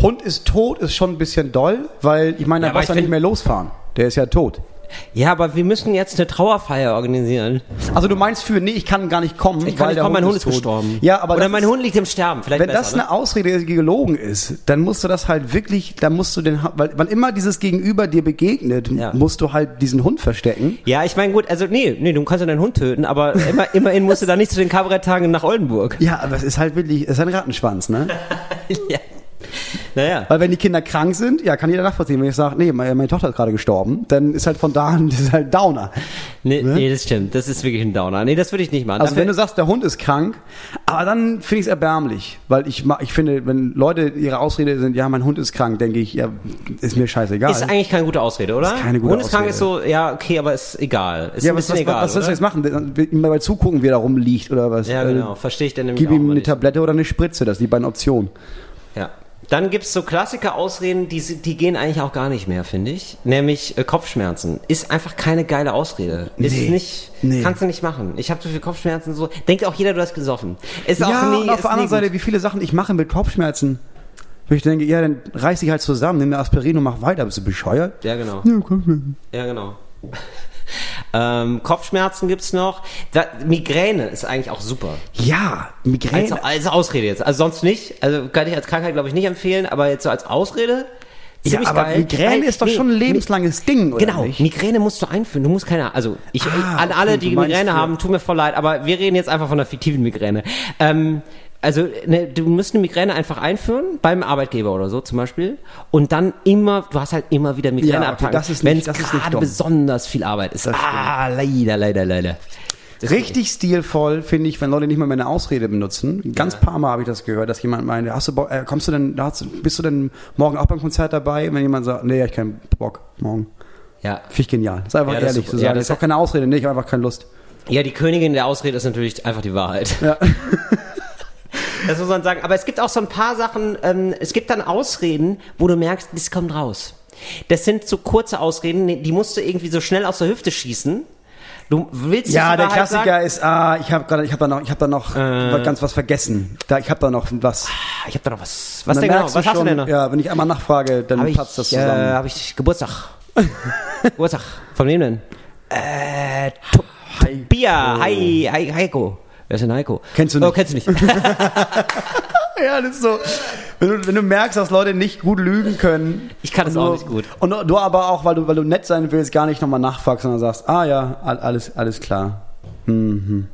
Hund ist tot ist schon ein bisschen doll, weil ich meine, Ja, da aber brauchst du ich nicht mehr losfahren. Der ist ja tot. Ja, aber wir müssen jetzt eine Trauerfeier organisieren. Also du meinst für, nee, ich kann gar nicht kommen, Ich kann nicht der kommen, mein Hund ist tot. gestorben. Ja, aber Oder mein ist, Hund liegt im Sterben. Vielleicht wenn besser, das ne? eine Ausrede die gelogen ist, dann musst du das halt wirklich, dann musst du den, weil wann immer dieses Gegenüber dir begegnet, Ja. musst du halt diesen Hund verstecken. Ja, ich meine, gut, also nee, nee, du kannst ja deinen Hund töten, aber immer, immerhin musst du da nicht zu den Kabaretttagen nach Oldenburg. Ja, aber es ist halt wirklich, es ist ein Rattenschwanz, ne? ja. Naja. Weil wenn die Kinder krank sind, ja, kann jeder nachvollziehen. Wenn ich sage, nee, meine, meine Tochter ist gerade gestorben, dann ist halt von da an, das ist halt Downer. Nee, Ne? nee, das stimmt. Das ist wirklich ein Downer. Nee, das würde ich nicht machen. Also wenn du sagst, der Hund ist krank, aber dann finde ich es erbärmlich, weil ich ich finde, wenn Leute ihre Ausrede sind, ja, mein Hund ist krank, denke ich, ja, ist mir scheißegal. ist eigentlich keine gute Ausrede, oder? Ist keine gute Hund ist krank ist so, ja, okay, aber ist egal. Ist ja, ein was, bisschen was, egal. was sollst du oder? jetzt machen? Immer mal zugucken, wie er da rumliegt oder was? Ja, Äh, genau. Verstehe ich denn nämlich Gib ihm eine. Tablette oder eine Spritze, das sind die beiden Optionen. Ja. Dann gibt's so Klassiker-Ausreden, die, die gehen eigentlich auch gar nicht mehr, finde ich. Nämlich äh, Kopfschmerzen. Ist einfach keine geile Ausrede. Ist Nee. nicht, Nee. kannst du nicht machen. Ich habe so viele Kopfschmerzen, so. Denkt auch jeder, du hast gesoffen. Ist auch ja, nie, und auf der anderen Seite, gut. wie viele Sachen ich mache mit Kopfschmerzen. Wo ich denke, ja, dann reiß dich halt zusammen, nimm eine Aspirin und mach weiter. Bist du bescheuert? Ja, genau. Ja, Kopfschmerzen. Ja, genau. Ähm, Kopfschmerzen gibt's noch. Da, Migräne ist eigentlich auch super. Ja, Migräne. Als, als Ausrede jetzt. Also sonst nicht. Also kann ich als Krankheit, glaube ich, nicht empfehlen, aber jetzt so als Ausrede. ja, Ziemlich aber geil. Migräne ist doch nee, schon ein lebenslanges Ding, oder Genau, nicht? Migräne musst du einführen. Du musst keine, also ich, Ah, an alle, die Migräne haben, tut mir voll leid, aber wir reden jetzt einfach von der fiktiven Migräne. Ähm, also ne, du musst eine Migräne einfach einführen, beim Arbeitgeber oder so zum Beispiel, und dann immer, du hast halt immer wieder Ja, Migräneattacken, okay, das ist wenn es das ist nicht gerade besonders viel Arbeit ist. Das stimmt. Ah, leider, leider, leider. Richtig stilvoll finde ich, wenn Leute nicht mal mehr eine Ausrede benutzen. Ein Ganz paar Mal habe ich das gehört, dass jemand meinte, hast du Bock, äh, kommst du denn, hast, bist du denn morgen auch beim Konzert dabei? Und wenn jemand sagt, nee, ich hab keinen Bock morgen. Ja. Finde ich genial. Ist einfach Ja, das ehrlich zu sagen. Ja, das das ist auch keine Ausrede, nee, ich habe einfach keine Lust. Ja, die Königin der Ausrede ist natürlich einfach die Wahrheit. Ja. Das muss man sagen. Aber es gibt auch so ein paar Sachen, ähm, es gibt dann Ausreden, wo du merkst, das kommt raus. Das sind so kurze Ausreden, die musst du irgendwie so schnell aus der Hüfte schießen. Du willst Ja, der Klassiker sagen. ist, ah, ich habe gerade, ich habe da noch, ich habe da noch Äh. ganz was vergessen. Da, ich habe da noch was. Ah, Ich hab da noch was. Was denn genau? Was hast schon, du denn noch? Ja, wenn ich einmal nachfrage, dann Hab ich, platzt das äh, zusammen. hab ich Geburtstag. Geburtstag. Von wem denn? Äh, to Bia. Hi, hi, Heiko. Wer ist denn Heiko? Kennst du Oh, nicht. kennst du nicht. ja, das ist so. Wenn du, wenn du merkst, dass Leute nicht gut lügen können. Ich kann es und auch nicht gut. Und du, aber auch, weil du, weil du nett sein willst, gar nicht nochmal nachfragst, sondern sagst, ah ja, all- alles, alles klar. Mhm.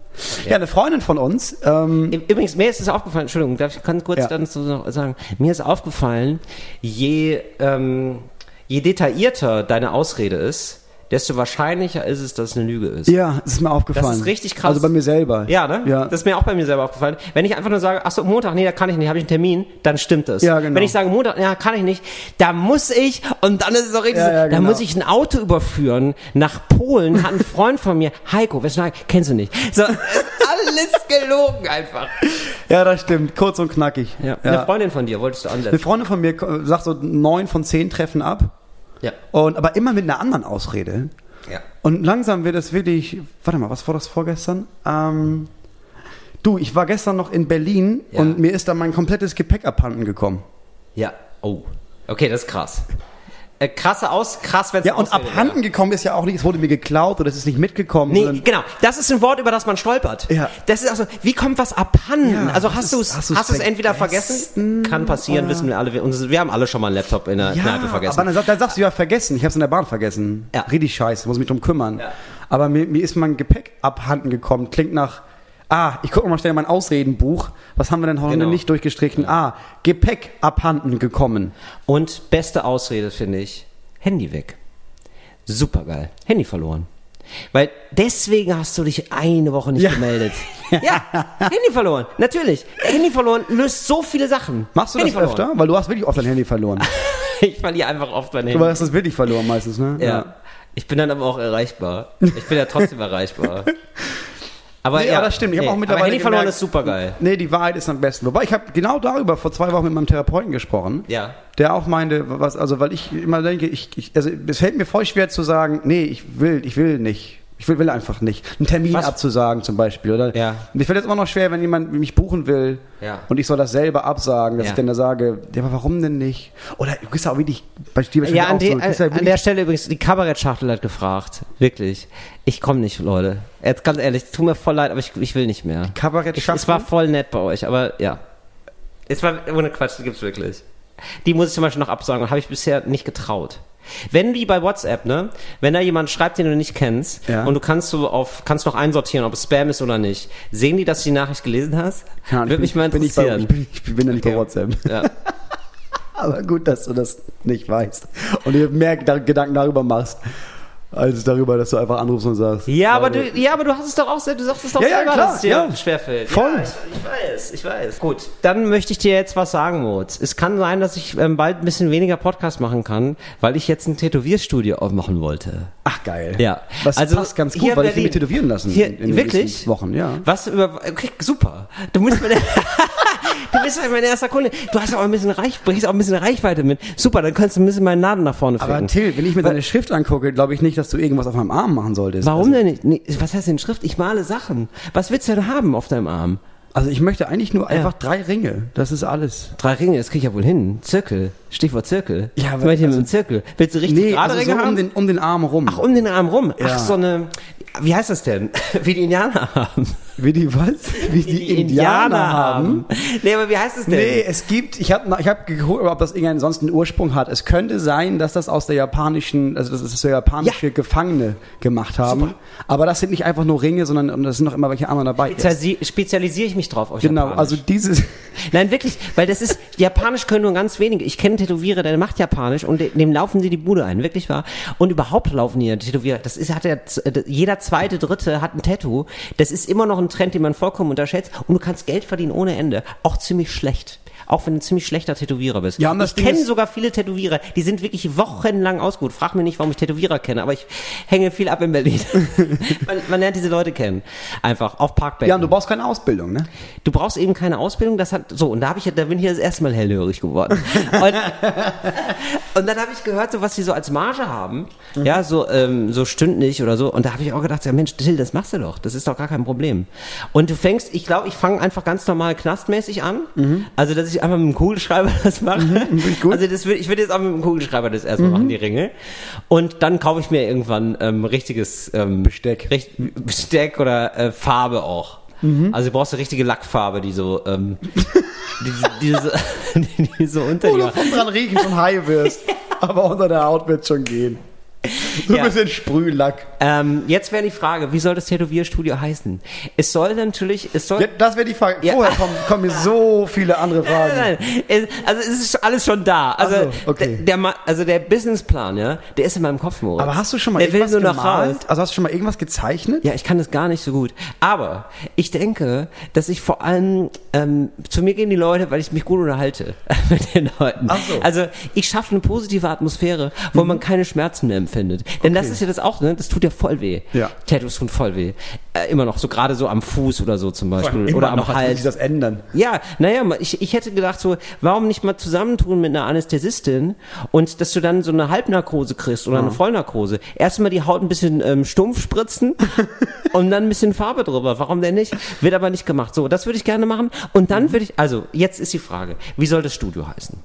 Ja. eine Freundin von uns, ähm, Übrigens, mir ist es aufgefallen, Entschuldigung, darf ich kann kurz Ja. dann so noch sagen, mir ist aufgefallen, je, ähm, je detaillierter deine Ausrede ist, desto wahrscheinlicher ist es, dass es eine Lüge ist. ja, es ist mir aufgefallen. Das ist richtig krass. Also bei mir selber. Ja, ne? Ja. Das ist mir auch bei mir selber aufgefallen. Wenn ich einfach nur sage, ach so, Montag, nee, da kann ich nicht, habe ich einen Termin, dann stimmt es. Ja, genau. Wenn ich sage, Montag, ja, kann ich nicht, da muss ich, und dann ist es auch richtig, Ja, so, ja, da genau. muss ich ein Auto überführen nach Polen, hat ein Freund von mir, Heiko, Heiko? Kennst du nicht. So, alles gelogen einfach. ja, das stimmt. Kurz und knackig. Ja. Eine Freundin von dir wolltest du Eine ansetzen. Freundin von mir sagt so neun von zehn treffen ab. Ja. Und, aber immer mit einer anderen Ausrede. Ja. Und langsam wird es wirklich. Warte mal, was war das vorgestern? Ähm, du, ich war gestern noch in Berlin Ja. und mir ist da mein komplettes Gepäck abhanden gekommen. Ja. Oh. Okay, das ist krass. Äh, krasse Aus, krass, wenn es Ja, und abhanden gekommen ist ja auch nicht, es wurde mir geklaut oder es ist nicht mitgekommen. Nee, genau. Das ist ein Wort, über das man stolpert. Ja. Das ist also, wie kommt was abhanden? Ja, also hast du es hast du es entweder vergessen? Kann passieren, oder- wissen wir alle. Wir, wir haben alle schon mal einen Laptop in der ja, Kneipe vergessen. aber dann, dann sagst du ja vergessen. Ich habe es in der Bahn vergessen. Ja. Richtig scheiße, muss mich drum kümmern. Ja. Aber mir, mir ist mein Gepäck abhanden gekommen. Klingt nach, ah, ich gucke mal schnell in mein Ausredenbuch. Was haben wir denn heute Genau. nicht durchgestrichen? Ah, Gepäck abhanden gekommen. Und beste Ausrede, finde ich, Handy weg. Supergeil. Handy verloren. Weil deswegen hast du dich eine Woche nicht Ja. gemeldet. Ja, Handy verloren. Natürlich. Handy verloren löst so viele Sachen. Machst du Handy das öfter? Weil du hast wirklich oft dein Handy verloren. Ich verliere einfach oft mein Handy. Du hast es wirklich verloren meistens, ne? Ja. Ich bin dann aber auch erreichbar. Ich bin ja trotzdem erreichbar. Aber Nee, ja, aber das stimmt. Ich hab auch aber mittlerweile Handy verloren gemerkt- ist super geil. Nee, die Wahrheit ist am besten. Wobei ich habe genau darüber vor zwei Wochen mit meinem Therapeuten gesprochen. Ja. Der auch meinte, was, also weil ich immer denke, ich, ich also es fällt mir voll schwer zu sagen, nee, ich will, ich will nicht Ich will, will einfach nicht. Einen Termin Was? abzusagen zum Beispiel. Oder? Ja. Mir fällt jetzt immer noch schwer, wenn jemand mich buchen will ja. und ich soll das selber absagen, dass ja. ich dann da sage, ja, aber warum denn nicht? Oder du bist ja auch wirklich bei dir Ja, an, die, so, an, ja an der Stelle übrigens, die Kabarettschachtel hat gefragt. Wirklich. Ich komme nicht, Leute. Jetzt ganz ehrlich, tut mir voll leid, aber ich, ich will nicht mehr. Die Kabarettschachtel? Es war voll nett bei euch, aber ja. Es war ohne Quatsch, die gibt's wirklich. Die muss ich zum Beispiel noch absagen und habe ich bisher nicht getraut. Wenn die bei WhatsApp, ne, wenn da jemand schreibt, den du nicht kennst, ja. und du kannst so auf, kannst noch einsortieren, ob es Spam ist oder nicht, sehen die, dass du die Nachricht gelesen hast? Ja, Würde mich mal interessieren. Bin ich, bei, ich, bin, ich bin ja nicht okay. bei WhatsApp. Ja. Aber gut, dass du das nicht weißt und dir mehr Gedanken darüber machst als darüber, dass du einfach anrufst und sagst. Ja, aber du, ja, aber du hast es doch auch, du sagst es doch ja, selber, ja, klar, dass es dir ja. schwerfällt. Voll. Ja, ich, ich, weiß, ich weiß. Gut, dann möchte ich dir jetzt was sagen, Moritz. Es kann sein, dass ich ähm, bald ein bisschen weniger Podcast machen kann, weil ich jetzt ein Tätowierstudio aufmachen wollte. Ach geil. Ja. Das also, passt ganz gut, weil ich mich tätowieren lassen hier, in, in wirklich? Wochen, ja. Was über, okay, super. Du musst mir Du bist halt mein erster Kunde. Du hast auch ein bisschen Reich, bringst auch ein bisschen Reichweite mit. Super, dann kannst du ein bisschen meinen Laden nach vorne finden. Aber Till, wenn ich mir deine Schrift angucke, glaube ich nicht, dass du irgendwas auf meinem Arm machen solltest. Warum also. denn nicht? Nee, was heißt denn Schrift? Ich male Sachen. Was willst du denn haben auf deinem Arm? Also ich möchte eigentlich nur einfach drei Ringe. Das ist alles. Drei Ringe, das kriege ich ja wohl hin. Zirkel. Stichwort Zirkel. Ja, aber. Ich also, mit Zirkel. Willst du richtig nee, gerade also Ringe so haben? Um den, um den Arm rum. Ach, um den Arm rum. Ja. Ach, so eine. Wie heißt das denn? Wie die Indianer haben. Wie die was? Wie die, die Indianer, Indianer haben. Nee, aber wie heißt es denn? Nee, es gibt, ich habe ich hab geguckt, ob das irgendeinen sonst einen Ursprung hat. Es könnte sein, dass das aus der japanischen, also das ist so japanische ja. Gefangene gemacht haben. Super. Aber das sind nicht einfach nur Ringe, sondern das sind noch immer welche anderen dabei. Spezialisi spezialisiere ich mich drauf auf Genau, Japanisch. also dieses. Nein, wirklich, weil das ist, Japanisch können nur ganz wenige. Ich kenne Tätowierer, der macht Japanisch und dem laufen sie die Bude ein, wirklich wahr. Und überhaupt laufen die Tätowierer. Das ist, hat ja, jeder zweite, dritte hat ein Tattoo. Das ist immer noch ein Trend, den man vollkommen unterschätzt. Und du kannst Geld verdienen ohne Ende. Auch ziemlich schlecht auch wenn du ein ziemlich schlechter Tätowierer bist. Ja, ich kenne sogar viele Tätowierer, die sind wirklich wochenlang ausgeruht. Frag mir nicht, warum ich Tätowierer kenne, aber ich hänge viel ab in Berlin. man, man, lernt diese Leute kennen. Einfach auf Parkbänken. Ja, und du brauchst keine Ausbildung, ne? Du brauchst eben keine Ausbildung. Das hat so und da habe ich, da bin ich das erste Mal hellhörig geworden. und, und dann habe ich gehört, so was sie so als Marge haben, mhm. ja, so ähm, so stündlich oder so. Und da habe ich auch gedacht, ja Mensch, Till, das machst du doch. Das ist doch gar kein Problem. Und du fängst, ich glaube, ich fange einfach ganz normal knastmäßig an. Mhm. Also dass ich ich einfach mit dem Kugelschreiber das mache. Mhm, also das würd, ich würde jetzt auch mit dem Kugelschreiber das erstmal mhm. machen, die Ringe. Und dann kaufe ich mir irgendwann ähm, richtiges ähm, Besteck. Richt, Besteck oder äh, Farbe auch. Mhm. Also du brauchst eine richtige Lackfarbe, die so, ähm, die, die, so, die, die so unter Oder von dran riechen schon high wirst. Aber unter der Haut wird schon gehen. So ja. ein bisschen Sprühlack. Ähm, jetzt wäre die Frage, wie soll das Tätowierstudio heißen? Es soll natürlich, es soll. Ja, das wäre die Frage. Ja. Vorher kommen, kommen mir so viele andere Fragen. Nein, nein, nein. Also es ist alles schon da. Also, so, okay. der, der, also der Businessplan, ja, der ist in meinem Kopf, Moritz. Aber hast du schon mal der irgendwas gemalt? Also hast du schon mal irgendwas gezeichnet? Ja, ich kann das gar nicht so gut. Aber ich denke, dass ich vor allem, ähm, zu mir gehen die Leute, weil ich mich gut unterhalte mit den Leuten. Ach so. Also ich schaffe eine positive Atmosphäre, wo mhm. man keine Schmerzen mehr empfindet. Denn okay. das ist ja das auch, ne? Das tut ja voll weh. Ja. Tattoos tun voll weh. Äh, immer noch, so gerade so am Fuß oder so zum Beispiel. Oder am noch, Hals. Sich das ändern. Ja, naja, ich, ich hätte gedacht so, warum nicht mal zusammentun mit einer Anästhesistin und dass du dann so eine Halbnarkose kriegst oder ja. eine Vollnarkose. Erstmal die Haut ein bisschen ähm, stumpf spritzen und dann ein bisschen Farbe drüber. Warum denn nicht? Wird aber nicht gemacht. So, das würde ich gerne machen. Und dann mhm. würde ich, also jetzt ist die Frage, wie soll das Studio heißen?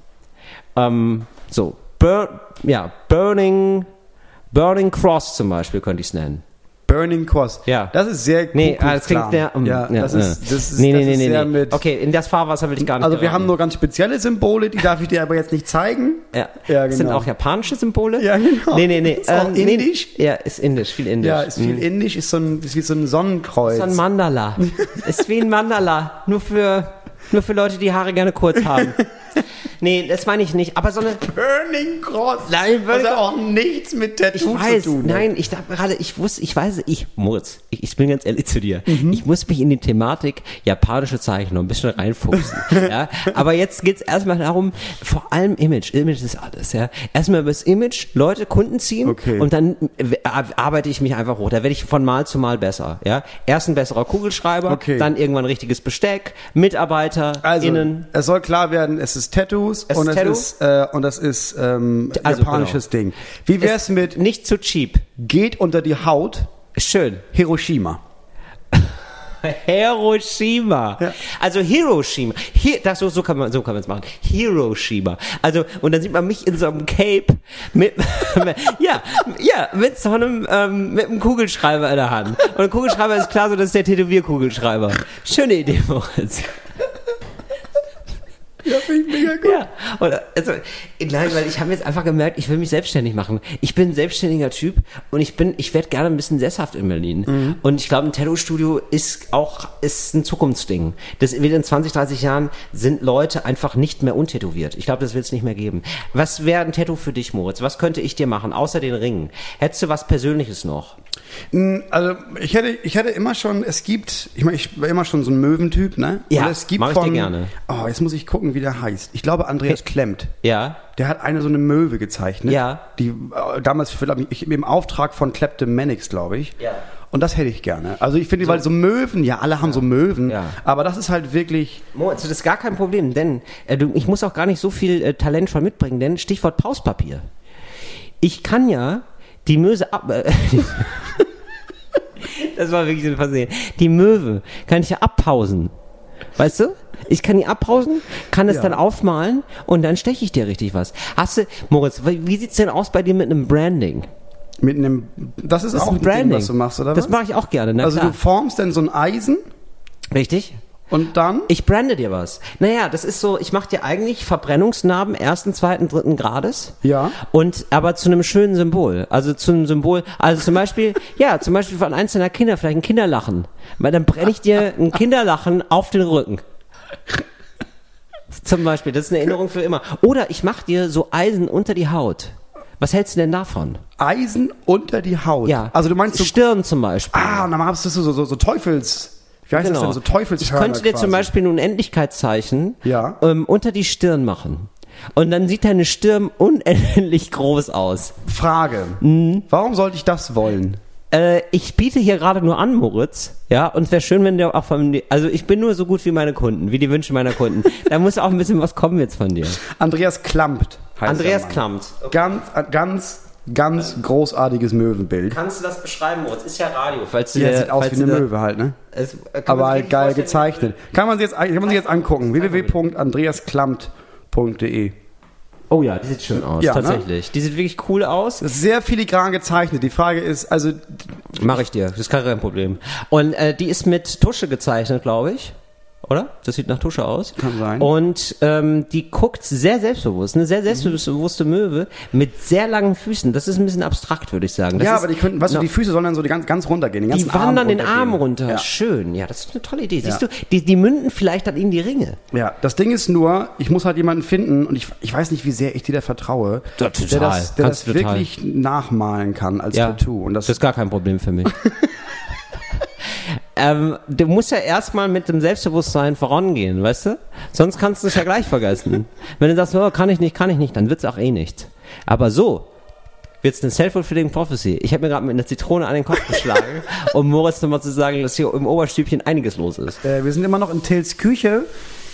Ähm, so, Bur ja, Burning Burning Cross zum Beispiel könnte ich es nennen. Burning Cross. Ja. Das ist sehr Nee, ah, das klingt der, um, ja, ja, das ist, das ist, nee, nee, nee, nee, nee. Okay, in das Fahrwasser will ich gar nicht Also wir haben nur ganz spezielle Symbole, die darf ich dir aber jetzt nicht zeigen. Ja, ja genau. Das sind auch japanische Symbole? Ja, genau. Nee, nee, nee. Ist auch ähm, indisch? Nee, ja, ist indisch, viel indisch. Ja, ist viel mhm. indisch, ist so ein, ist wie so ein Sonnenkreuz. Ist so ein Mandala. ist wie ein Mandala. Nur für, nur für Leute, die Haare gerne kurz haben. Nee, das meine ich nicht. Aber so eine. Burning Cross. Nein, Burning also auch nichts mit Tattoo ich weiß, zu tun. Nein, ich dachte gerade, ich wusste, ich weiß, ich, Moritz, ich, ich bin ganz ehrlich zu dir. Mhm. Ich muss mich in die Thematik japanische Zeichen noch ein bisschen reinfuchsen. ja? Aber jetzt geht's erstmal darum, vor allem Image. Image ist alles, ja. Erstmal über das Image Leute, Kunden ziehen okay. und dann arbeite ich mich einfach hoch. Da werde ich von Mal zu Mal besser, ja. Erst ein besserer Kugelschreiber, okay. dann irgendwann richtiges Besteck, Mitarbeiter, also, innen. Es soll klar werden, es ist Tattoo Tattoos es und, ist es ist, äh, und das ist ähm, also, japanisches genau. Ding. Wie wär's es mit nicht zu cheap? Geht unter die Haut Schön. Hiroshima. Hiroshima. Ja. Also Hiroshima. Hier, das, so, so kann man so kann man es machen. Hiroshima. Also und dann sieht man mich in so einem Cape mit ja ja mit so einem ähm, mit einem Kugelschreiber in der Hand. Und ein Kugelschreiber ist klar so, das ist der Tätowierkugelschreiber. Schöne Idee, Moritz. Ja, finde ich mega gut. Ja, oder, also, nein, weil ich habe jetzt einfach gemerkt, ich will mich selbstständig machen. Ich bin ein selbstständiger Typ und ich bin, ich werde gerne ein bisschen sesshaft in Berlin. Mhm. Und ich glaube, ein Tattoo-Studio ist auch, ist ein Zukunftsding. Das wird in 20, 30 Jahren sind Leute einfach nicht mehr untätowiert. Ich glaube, das wird es nicht mehr geben. Was wäre ein Tattoo für dich, Moritz? Was könnte ich dir machen, außer den Ringen? Hättest du was Persönliches noch? Hm, also ich hätte, ich hätte immer schon, es gibt, ich meine, ich war immer schon so ein Möwentyp, ne? Ja, Und es gibt mach ich von, dir gerne. Oh, jetzt muss ich gucken, wie der heißt. Ich glaube, Andreas. Klemmt. Ja. Der hat eine so eine Möwe gezeichnet. Ja. Die äh, damals ich, im Auftrag von Kleptomanics, glaube ich. Ja. Und das hätte ich gerne. Also ich finde, so. weil so Möwen, ja, alle haben ja. so Möwen, ja. aber das ist halt wirklich. Moritz, das ist gar kein Problem, denn äh, du, ich muss auch gar nicht so viel äh, Talent schon mitbringen, denn Stichwort Pauspapier. Ich kann ja die Möse ab. Äh, das war wirklich ein Versehen. Die Möwe kann ich ja abpausen. Weißt du? Ich kann die abpausen, kann es ja. dann aufmalen und dann steche ich dir richtig was. Hast du, Moritz, wie sieht's denn aus bei dir mit einem Branding? Mit einem, das ist das auch ein Branding, Ding, was du machst, oder? Das mache ich auch gerne. also klar. du formst dann so ein Eisen. Richtig. Und dann? Ich brande dir was. Naja, das ist so, ich mache dir eigentlich Verbrennungsnarben ersten, zweiten, dritten Grades. Ja. Und aber zu einem schönen Symbol. Also zu einem Symbol, also zum Beispiel, ja, zum Beispiel von einzelner Kinder, vielleicht ein Kinderlachen. Weil dann brenne ich dir ein Kinderlachen auf den Rücken. Zum Beispiel, das ist eine Erinnerung für immer. Oder ich mache dir so Eisen unter die Haut. Was hältst du denn davon? Eisen unter die Haut? Ja. Also du meinst so Stirn zum Beispiel. Ah, und dann hast du so, so, so Teufels wie heißt genau. das denn? So Teufelshörner Ich könnte dir quasi. zum Beispiel ein Unendlichkeitszeichen ja. ähm, unter die Stirn machen. Und dann sieht deine Stirn unendlich groß aus. Frage. Mhm. Warum sollte ich das wollen? Äh, ich biete hier gerade nur an, Moritz. Ja, und es wäre schön, wenn der auch von also ich bin nur so gut wie meine Kunden, wie die Wünsche meiner Kunden. da muss auch ein bisschen was kommen jetzt von dir. Andreas Klampt heißt Andreas Klampt. Okay. Ganz, ganz Ganz großartiges Möwenbild. Kannst du das beschreiben, Moritz? Ist ja Radio. Falls ja, sieht aus wie eine Möwe halt, ne? Es, Aber halt geil gezeichnet. Kann man sich jetzt, kann man sich jetzt angucken. www.andreasklammt.de Oh ja, die sieht schön aus, ja, ne? tatsächlich. Ne? Die sieht wirklich cool aus. Sehr filigran gezeichnet. Die Frage ist, also... Mache ich dir, das ist kein Problem. Und äh, die ist mit Tusche gezeichnet, glaube ich oder? Das sieht nach Tusche aus. Kann sein. Und ähm, die guckt sehr selbstbewusst, eine sehr selbstbewusste Möwe mit sehr langen Füßen. Das ist ein bisschen abstrakt, würde ich sagen. Das ja, aber die könnten, weißt du, die Füße sollen dann so die ganz, ganz runtergehen. Die wandern den Arm runter. Ja. Schön. Ja, das ist eine tolle Idee. Siehst ja. du, die, die münden vielleicht dann in die Ringe. Ja, das Ding ist nur, ich muss halt jemanden finden und ich, ich weiß nicht, wie sehr ich dir da vertraue, ja, der das, der das wirklich nachmalen kann als Tattoo. Und das, das ist gar kein Problem für mich. ähm, du musst ja erstmal mit dem Selbstbewusstsein vorangehen, weißt du? Sonst kannst du es ja gleich vergessen. Wenn du sagst, oh, kann ich nicht, kann ich nicht, dann wird es auch eh nicht. Aber so wird es eine self-fulfilling prophecy. Ich habe mir gerade mit einer Zitrone an den Kopf geschlagen, um Moritz nochmal zu sagen, dass hier im Oberstübchen einiges los ist. Äh, wir sind immer noch in Tills Küche.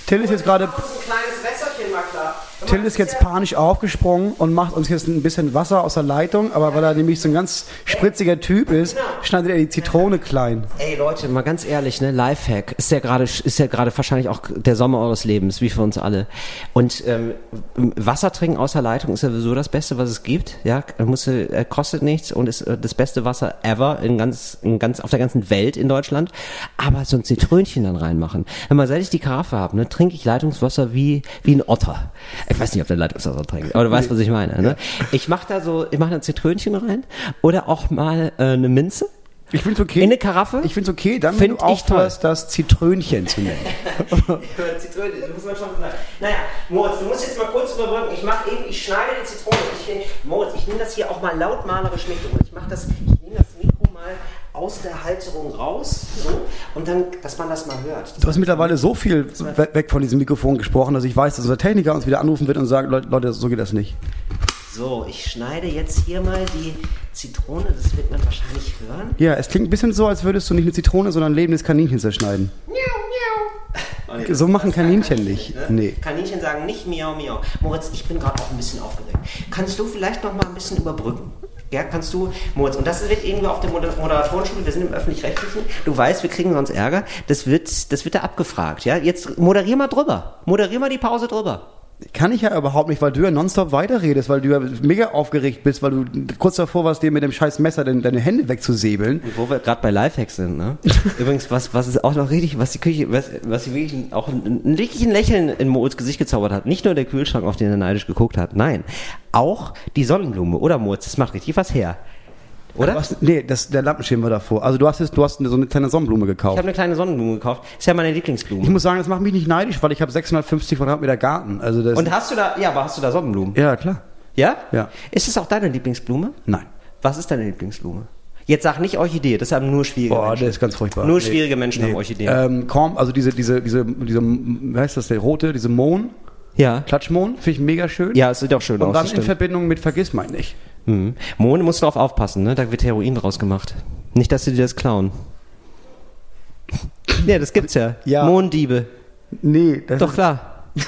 Till ist jetzt gerade... Ein kleines. Till ist jetzt panisch aufgesprungen und macht uns jetzt ein bisschen Wasser aus der Leitung, aber weil er nämlich so ein ganz spritziger Typ ist, schneidet er die Zitrone klein. Ey Leute, mal ganz ehrlich, ne, Lifehack ist ja gerade ist ja gerade wahrscheinlich auch der Sommer eures Lebens, wie für uns alle. Und ähm, Wasser trinken aus der Leitung ist ja sowieso das Beste, was es gibt. Ja, muss, äh, kostet nichts und ist äh, das beste Wasser ever in ganz, in ganz auf der ganzen Welt in Deutschland. Aber so ein Zitrönchen dann reinmachen. Wenn man seit ich die Karaffe habe, ne, trinke ich Leitungswasser wie wie ein Otter. Ich weiß nicht, ob der Leitungswasser trinkt, aber du weißt, was ich meine. Ne? Ich mache da so, ich mache ein Zitrönchen rein oder auch mal äh, eine Minze. Ich finde es okay. In eine Karaffe? Ich finde es okay, dann wenn du aufhörst, das Zitrönchen zu nennen. Zitrönchen, das muss man schon sagen. Naja, Moritz, du musst jetzt mal kurz überbrücken. Ich mache eben, ich schneide die Zitrone. Ich, Moritz, ich nehme das hier auch mal lautmalerisch mit. Ich mache das, ich nehme das Mikro mal aus der Halterung raus so, und dann, dass man das mal hört. Du hast mittlerweile so viel weg von diesem Mikrofon gesprochen, dass ich weiß, dass unser Techniker uns wieder anrufen wird und sagt, Leute, so geht das nicht. So, ich schneide jetzt hier mal die Zitrone, das wird man wahrscheinlich hören. Ja, es klingt ein bisschen so, als würdest du nicht eine Zitrone, sondern ein lebendes Kaninchen zerschneiden. Miau, miau. Okay, so machen Kaninchen nicht. Ne? Nee. Kaninchen sagen nicht miau, miau. Moritz, ich bin gerade auch ein bisschen aufgeregt. Kannst du vielleicht noch mal ein bisschen überbrücken? Ja, kannst du, Moritz, und das wird irgendwie auf der Moderatorenschule, wir sind im Öffentlich-Rechtlichen, du weißt, wir kriegen sonst Ärger, das wird, das wird da abgefragt, ja? Jetzt moderier mal drüber, moderier mal die Pause drüber. Kann ich ja überhaupt nicht, weil du ja nonstop weiterredest, weil du ja mega aufgeregt bist, weil du kurz davor warst, dir mit dem scheiß Messer deine, deine Hände wegzusäbeln. Wo wir gerade bei Lifehacks sind, ne? Übrigens, was, was ist auch noch richtig, was die Küche, was, was sie wirklich auch ein, ein, wirklich ein Lächeln in Moritz Gesicht gezaubert hat. Nicht nur der Kühlschrank, auf den er neidisch geguckt hat, nein. Auch die Sonnenblume, oder Moritz? Das macht richtig was her. Oder? Was, nee, das, der Lampenschirm war davor. Also du hast, jetzt, du hast so eine kleine Sonnenblume gekauft. Ich habe eine kleine Sonnenblume gekauft. Ist ja meine Lieblingsblume. Ich muss sagen, das macht mich nicht neidisch, weil ich habe 650 Quadratmeter Garten. Also das Und hast du da, ja, aber hast du da Sonnenblumen? Ja, klar. Ja? Ja. Ist es auch deine Lieblingsblume? Nein. Was ist deine Lieblingsblume? Jetzt sag nicht Orchidee, das haben nur schwierige Boah, Menschen. der ist ganz furchtbar. Nur schwierige Menschen haben Orchideen. Ähm, Korn, also diese, diese, diese, diese, wie heißt das, der rote, diese Mohn, ja. Klatschmohn, finde ich mega schön. Ja, es sieht auch schön Und aus. dann das in. Verbindung mit Vergissmein nicht. Mhm. Mohn musst du drauf aufpassen, ne? Da wird Heroin draus gemacht. Nicht, dass sie dir das klauen. ja, das gibt's ja. Ja. Mohndiebe. Nee, das Doch ist, klar.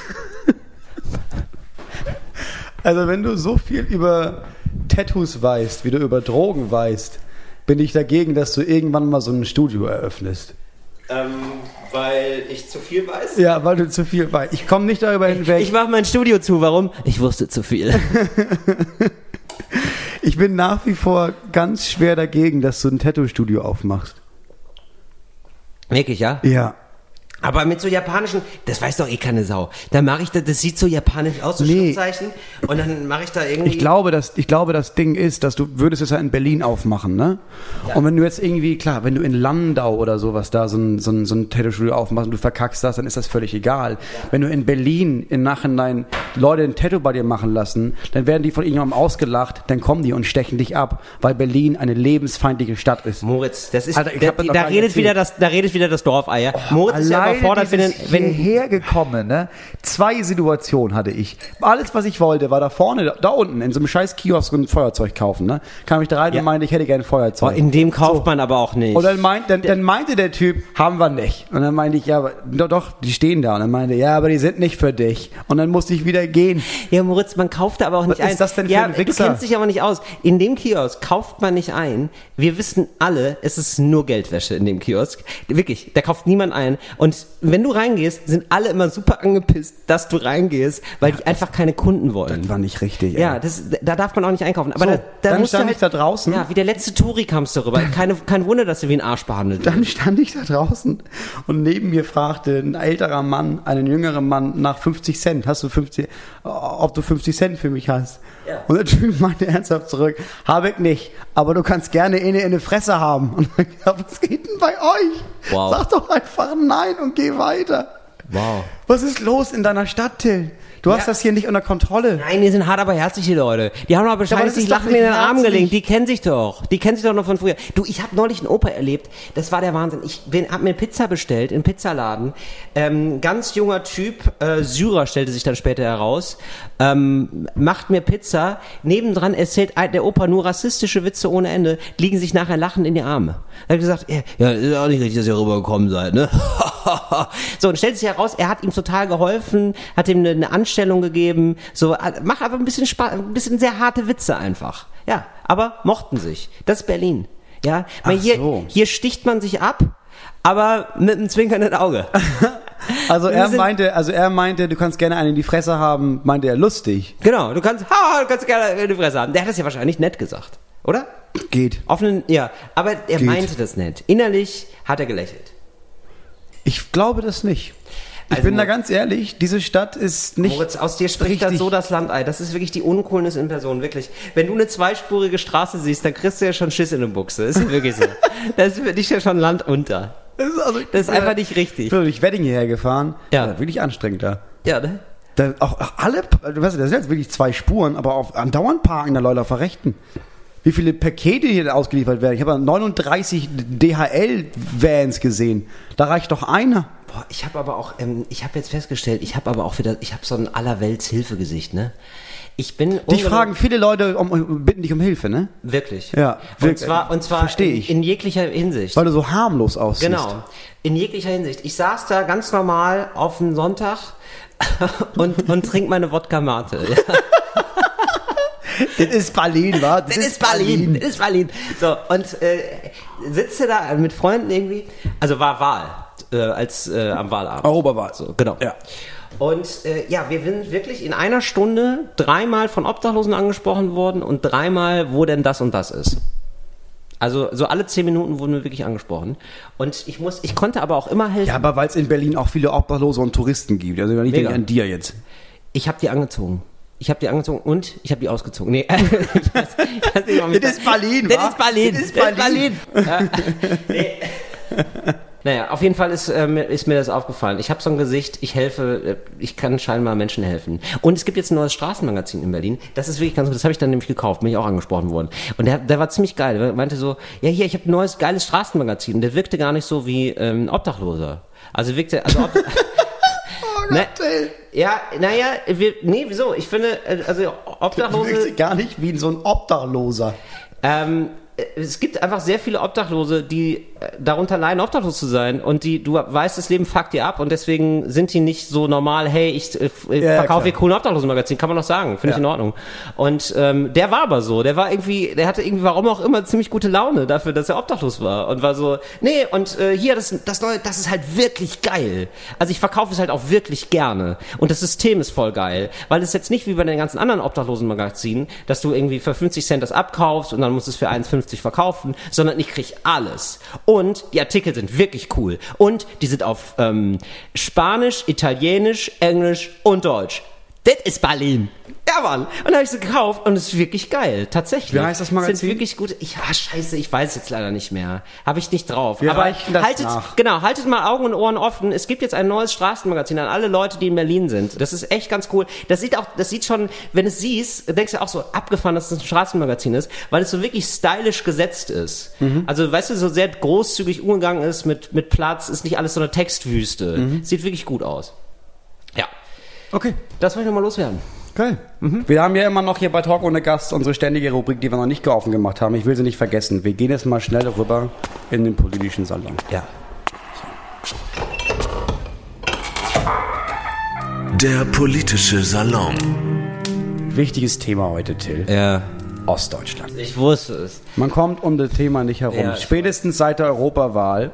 Also wenn du so viel über Tattoos weißt, wie du über Drogen weißt, bin ich dagegen, dass du irgendwann mal so ein Studio eröffnest. Ähm, weil ich zu viel weiß? Ja, weil du zu viel weißt. Ich komme nicht darüber hinweg. Ich mache mein Studio zu. Warum? Ich wusste zu viel. Ich bin nach wie vor ganz schwer dagegen, dass du ein Tattoo-Studio aufmachst. Wirklich, ja? Ja. Aber mit so japanischen, das weiß doch eh keine Sau. Da mache ich das, das sieht so japanisch aus, so Nee. Schriftzeichen. Und dann mache ich da irgendwie. Ich glaube, dass, ich glaube, das Ding ist, dass du würdest es ja in Berlin aufmachen, ne? Und wenn du jetzt irgendwie, klar, wenn du in Landau oder sowas da so ein, so ein, so ein Tattoo-Studio aufmachst und du verkackst das, dann ist das völlig egal. Wenn du in Berlin im Nachhinein Leute ein Tattoo bei dir machen lassen, dann werden die von irgendjemandem ausgelacht, dann kommen die und stechen dich ab, weil Berlin eine lebensfeindliche Stadt ist. Moritz, das ist, Alter, da, da nicht redet erzählt. wieder das, da redet wieder das Dorfeier. Moritz ist ja Alleine überfordert, dieses wenn, hierher gekommen, ne? Zwei Situationen hatte ich. Alles, was ich wollte, war da vorne, da, da unten, in so einem scheiß Kiosk ein Feuerzeug kaufen, ne? Kam ich da rein Ja. und meinte, ich hätte gerne ein Feuerzeug. Boah, in dem kauft man aber auch nicht. Und dann, meint, dann, dann meinte der Typ, haben wir nicht. Und dann meinte ich, ja, aber, doch, doch, die stehen da. Und dann meinte, ja, aber die sind nicht für dich. Und dann musste ich wieder gehen. Ja, Moritz, man kauft da aber auch nicht Was ein. ist das denn für ja, ein Du Wichser? kennst dich aber nicht aus. In dem Kiosk kauft man nicht ein. Wir wissen alle, es ist nur Geldwäsche in dem Kiosk. Wirklich, da kauft niemand ein. Und wenn du reingehst, sind alle immer super angepisst, dass du reingehst, weil die einfach keine Kunden wollen. Das war nicht richtig. Ja, das, da darf man auch nicht einkaufen. Aber So, da, da dann stand halt, ich da draußen. Ja, wie der letzte Touri kamst du rüber. Keine, kein Wunder, dass du wie ein Arsch behandelt Dann wirst. stand ich da draußen und neben mir fragte ein älterer Mann, einen jüngeren Mann nach 50 Cent. Hast du 50, ob du 50 Cent für mich hast? Ja. Und der Typ meinte ernsthaft zurück, habe ich nicht, aber du kannst gerne eine in die Fresse haben. Und dann gesagt, was geht denn bei euch? Wow. Sag doch einfach nein und geh weiter. Wow. Was ist los in deiner Stadt, Till? Du hast Ja. das hier nicht unter Kontrolle. Nein, die sind hart, aber herzlich, die Leute. Die haben aber wahrscheinlich sich doch Lachen nicht in den Arm gelegt. Die kennen sich doch. Die kennen sich doch noch von früher. Du, ich habe neulich einen Opa erlebt. Das war der Wahnsinn. Ich bin, hab mir Pizza bestellt im Pizzaladen. Ähm, ganz junger Typ, äh, Syrer stellte sich dann später heraus, ähm, macht mir Pizza. Nebendran erzählt der Opa nur rassistische Witze ohne Ende. Liegen sich nachher lachend in die Arme. Er hat gesagt, ja, ja, ist auch nicht richtig, dass ihr rübergekommen seid, ne? so, und stellt sich heraus, er hat ihm total geholfen, hat ihm eine, eine Anstellung gegeben, so, äh, macht aber ein bisschen Spaß, ein bisschen sehr harte Witze einfach. Ja, aber mochten sich. Das ist Berlin. Ja, weil hier, so. hier sticht man sich ab, aber mit einem zwinkernden Auge. Also er meinte, also er meinte, du kannst gerne einen in die Fresse haben, meinte er lustig. genau, du kannst, ha, du kannst gerne in die Fresse haben. Der hat das ja wahrscheinlich nett gesagt, oder? Geht. Auf einen, ja, aber er Geht. meinte das nett. Innerlich hat er gelächelt. Ich glaube das nicht. Ich Also bin da ganz ehrlich, diese Stadt ist nicht. Moritz, aus dir spricht dann so das Landei. Das ist wirklich die Uncoolness in Person, wirklich. Wenn du eine zweispurige Straße siehst, dann kriegst du ja schon Schiss in den Buchse. Ist wirklich so. Das ist für dich ja schon Land unter. Das ist, also, Das ist einfach nicht richtig. Ich bin durch Wedding hierher gefahren. Ja. Das war wirklich anstrengend da. Ja, ne? da auch, auch alle, du weißt, das sind jetzt wirklich zwei Spuren, aber auf, andauernd parken da Leute auf der Rechten. Wie viele Pakete hier ausgeliefert werden. Ich habe 39 DHL-Vans gesehen. Da reicht doch einer. Boah, ich habe aber auch, ähm, ich habe jetzt festgestellt, ich habe aber auch wieder, ich habe so ein allerwelts Hilfegesicht, ne? Ich bin Dich fragen viele Leute, um, bitten dich um Hilfe, ne? wirklich. Ja, Und wirklich. zwar, und zwar in, ich. in jeglicher Hinsicht. Weil du so harmlos aussiehst. Genau. In jeglicher Hinsicht. Ich saß da ganz normal auf einem Sonntag und, und trink meine Wodka Mate. Ja. das ist Berlin, wa? Das, das ist Berlin. Das ist Berlin. So, und äh, sitze da mit Freunden irgendwie, also war Wahl, äh, als äh, am Wahlabend. Europawahl. So, genau. Ja. Und äh, ja, wir sind wirklich in einer Stunde dreimal von Obdachlosen angesprochen worden und dreimal, wo denn das und das ist. Also so alle zehn Minuten wurden wir wirklich angesprochen. Und ich muss, ich konnte aber auch immer helfen. Ja, aber weil es in Berlin auch viele Obdachlose und Touristen gibt. Also ich denke an dir jetzt. Ich habe die angezogen. Ich habe die angezogen und ich habe die ausgezogen. Nee, ich weiß nicht, warum ich Das ist Berlin, Das ist Berlin. Das ist Das ist Berlin. Naja, auf jeden Fall ist, äh, mir- ist mir das aufgefallen. Ich habe so ein Gesicht, ich helfe, äh, ich kann scheinbar Menschen helfen. Und es gibt jetzt ein neues Straßenmagazin in Berlin. Das ist wirklich ganz gut. Das habe ich dann nämlich gekauft, bin ich auch angesprochen worden. Und der, der war ziemlich geil. Der meinte so, ja hier, ich habe ein neues geiles Straßenmagazin. Und der wirkte gar nicht so wie ähm, Obdachloser. Also wirkte, also ob, Oh ne, ja, naja, wir, nee, wieso? Ich finde, äh, also Obdachlose. Gar nicht wie so ein Obdachloser. Ähm, es gibt einfach sehr viele Obdachlose, die äh, darunter leiden, obdachlos zu sein. Und die, du weißt, das Leben fuckt dir ab und deswegen sind die nicht so normal, hey, ich äh, äh, Ja, verkaufe hier coolen Obdachlosenmagazin, kann man doch sagen, finde ich Ja. in Ordnung. Und ähm, der war aber so, der war irgendwie, der hatte irgendwie, warum auch immer, ziemlich gute Laune dafür, dass er obdachlos war. Und war so, nee, und äh, hier, das, das neue, das ist halt wirklich geil. Also ich verkaufe es halt auch wirklich gerne. Und das System ist voll geil. Weil es jetzt nicht wie bei den ganzen anderen Obdachlosenmagazinen, dass du irgendwie für 50 Cent das abkaufst und dann musst du es für 1,50 verkaufen, sondern ich krieg alles. Und die Artikel sind wirklich cool. Und die sind auf ähm, Spanisch, Italienisch, Englisch und Deutsch. Das ist Berlin. Ja, Mann. Und dann habe ich sie gekauft und es ist wirklich geil. Tatsächlich. Wie heißt das Magazin? Sind wirklich gut. Ich, ah, scheiße, ich weiß jetzt leider nicht mehr. Habe ich nicht drauf. Wir Aber reichen das haltet, nach. genau, haltet mal Augen und Ohren offen. Es gibt jetzt ein neues Straßenmagazin an alle Leute, die in Berlin sind. Das ist echt ganz cool. Das sieht auch, das sieht schon, wenn es siehst, denkst du auch so abgefahren, dass es ein Straßenmagazin ist, weil es so wirklich stylisch gesetzt ist. Mhm. Also, weißt du, so sehr großzügig umgegangen ist mit, mit Platz, ist nicht alles so eine Textwüste. Mhm. Sieht wirklich gut aus. Okay. Das wollte ich nochmal loswerden. Geil. Wir haben ja immer noch hier bei Talk ohne Gast unsere ständige Rubrik, die wir noch nicht offen gemacht haben. Ich will sie nicht vergessen. Wir gehen jetzt mal schnell rüber in den politischen Salon. Ja. Der politische Salon. Wichtiges Thema heute, Till. Ja. Ostdeutschland. Ich wusste es. Man kommt um das Thema nicht herum. Ja, Spätestens seit der Europawahl,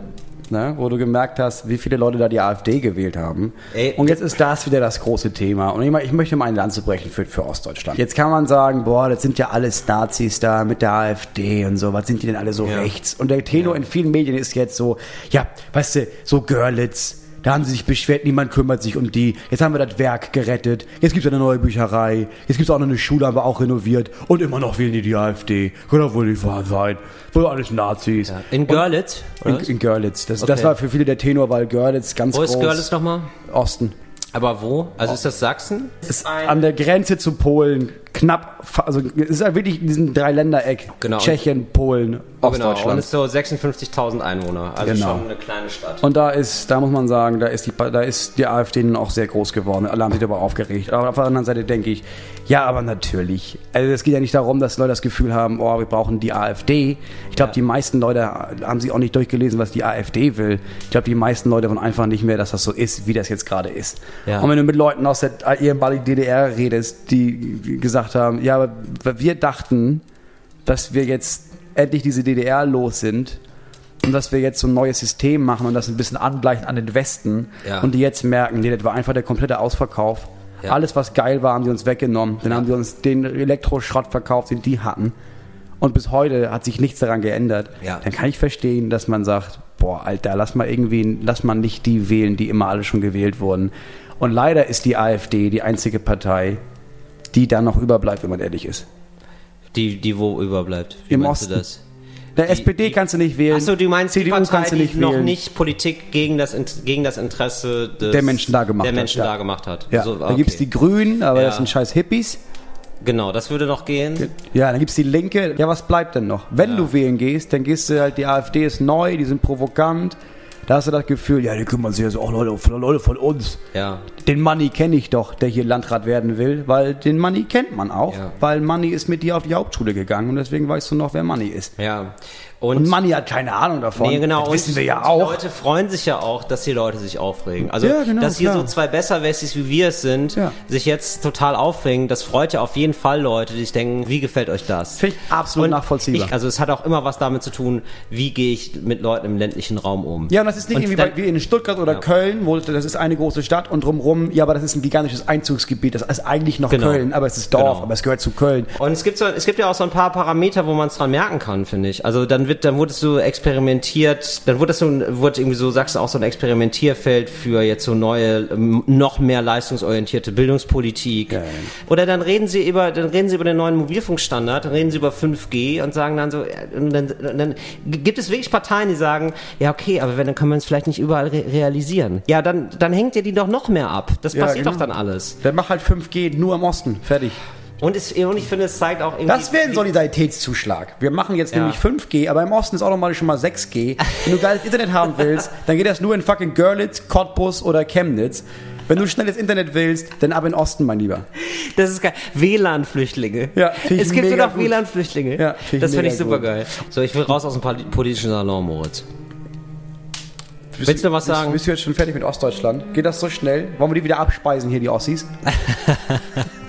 ne, wo du gemerkt hast, wie viele Leute da die AfD gewählt haben. Ey, und jetzt ist das wieder das große Thema. Und ich, ich möchte mal ein Land brechen für, für Ostdeutschland. Jetzt kann man sagen, boah, das sind ja alles Nazis da mit der AfD und so. Was sind die denn alle so Ja. rechts? Und der Tenor in vielen Medien ist jetzt so, ja, weißt du, so Görlitz. Da haben sie sich beschwert, niemand kümmert sich um die. Jetzt haben wir das Werk gerettet. Jetzt gibt es eine neue Bücherei. Jetzt gibt es auch noch eine Schule, haben wir auch renoviert. Und immer noch wählen die die AfD. Doch wohl nicht wahr sein. Wohl alles Nazis. In Görlitz? In, in Görlitz. Das, Okay. das war für viele der Tenor, weil Görlitz ganz Wo groß. ist Görlitz nochmal? Osten. Aber wo? Also ist das Sachsen? Ist an der Grenze zu Polen. Knapp, also es ist ja wirklich in diesem Dreiländereck. Genau. Tschechien, Polen, Oh, genau. Und Ostdeutschland. ist so 56.000 Einwohner. Also Genau. schon eine kleine Stadt. Und da ist, da muss man sagen, da ist die, da ist die AfD nun auch sehr groß geworden. Alle haben sich darüber aufgeregt. Aber auf der anderen Seite denke ich, ja, aber natürlich. Also es geht ja nicht darum, dass Leute das Gefühl haben, oh, wir brauchen die AfD. Ich glaube, Ja. die meisten Leute haben sich auch nicht durchgelesen, was die AfD will. Ich glaube, die meisten Leute wollen einfach nicht mehr, dass das so ist, wie das jetzt gerade ist. Ja. Und wenn du mit Leuten aus der ehemaligen DDR redest, die gesagt haben, ja, aber wir dachten, dass wir jetzt endlich diese DDR los sind und dass wir jetzt so ein neues System machen und das ein bisschen angleichen an den Westen Ja. und die jetzt merken, nee, das war einfach der komplette Ausverkauf. Ja. Alles, was geil war, haben sie uns weggenommen. Dann haben sie uns den Elektroschrott verkauft, den die hatten. Und bis heute hat sich nichts daran geändert. Ja. Dann kann ich verstehen, dass man sagt, boah, Alter, lass mal irgendwie, lass mal nicht die wählen, die immer alle schon gewählt wurden. Und leider ist die AfD die einzige Partei, die da noch überbleibt, wenn man ehrlich ist. Die, die wo überbleibt. Wie Im Osten. du das? Der Die- SPD die- kannst du nicht wählen. Achso, du meinst CDU die Partei, kannst du nicht die noch wählen. nicht Politik gegen das, gegen das Interesse des, Der Menschen da gemacht der hat, Menschen ja. da gemacht hat. Ja, So, da gibt's die Grünen, aber Ja. das sind scheiß Hippies. Genau, das würde noch gehen. Ja, dann gibt's die Linke. Ja, was bleibt denn noch? Wenn Ja. du wählen gehst, dann gehst du halt, die AfD ist neu, die sind provokant. Da hast du das Gefühl, ja, die kümmern sich ja so, oh Leute, von, Leute von uns. Ja. Den Money kenne ich doch, der hier Landrat werden will, weil den Money kennt man auch, Ja. weil Money ist mit dir auf die Hauptschule gegangen und deswegen weißt du noch, wer Money ist. Ja, Und, und Manni hat keine Ahnung davon. Nee, genau. Das wissen wir ja auch. Die Leute freuen sich ja auch, dass die Leute sich aufregen. Also, ja, genau, dass hier klar. so zwei Besserwessis wie wir es sind, ja. sich jetzt total aufregen, das freut ja auf jeden Fall Leute, die sich denken, wie gefällt euch das? Finde ich absolut und nachvollziehbar. Ich, also es hat auch immer was damit zu tun, wie gehe ich mit Leuten im ländlichen Raum um. Ja, und das ist nicht und irgendwie dann, wie in Stuttgart oder ja. Köln, wo das ist eine große Stadt und drumherum, ja, aber das ist ein gigantisches Einzugsgebiet. Das ist eigentlich noch genau. Köln, aber es ist Dorf, genau. aber es gehört zu Köln. Und es gibt, so, es gibt ja auch so ein paar Parameter, wo man es dran merken kann, finde ich. Also dann wird, dann wurde es so experimentiert, dann wurde das so, wurde irgendwie so, sagst du auch so ein Experimentierfeld für jetzt so neue, noch mehr leistungsorientierte Bildungspolitik. Geil. Oder dann reden sie über, dann reden sie über den neuen Mobilfunkstandard, dann reden sie über 5G und sagen dann so, und dann, dann gibt es wirklich Parteien, die sagen, ja okay, aber wenn, dann können wir es vielleicht nicht überall re realisieren. Ja, dann, dann hängt ihr die doch noch mehr ab. Das ja, passiert genau. doch dann alles. Dann mach halt 5G nur im Osten. Fertig. Und, es, und ich finde, es zeigt auch irgendwie. Das wäre ein Solidaritätszuschlag. Wir machen jetzt ja. nämlich 5G, aber im Osten ist automatisch schon mal 6G. Wenn du geiles Internet haben willst, dann geht das nur in fucking Görlitz, Cottbus oder Chemnitz. Wenn du schnelles Internet willst, dann ab in den Osten, mein Lieber. Das ist geil. WLAN-Flüchtlinge. Ja, es gibt nur noch WLAN-Flüchtlinge. Ja, find das finde ich super gut. geil. So, ich will raus aus dem politischen Salon, Moritz. Willst du was sagen? Bist du jetzt schon fertig mit Ostdeutschland? Geht das so schnell? Wollen wir die wieder abspeisen hier, die Ossis?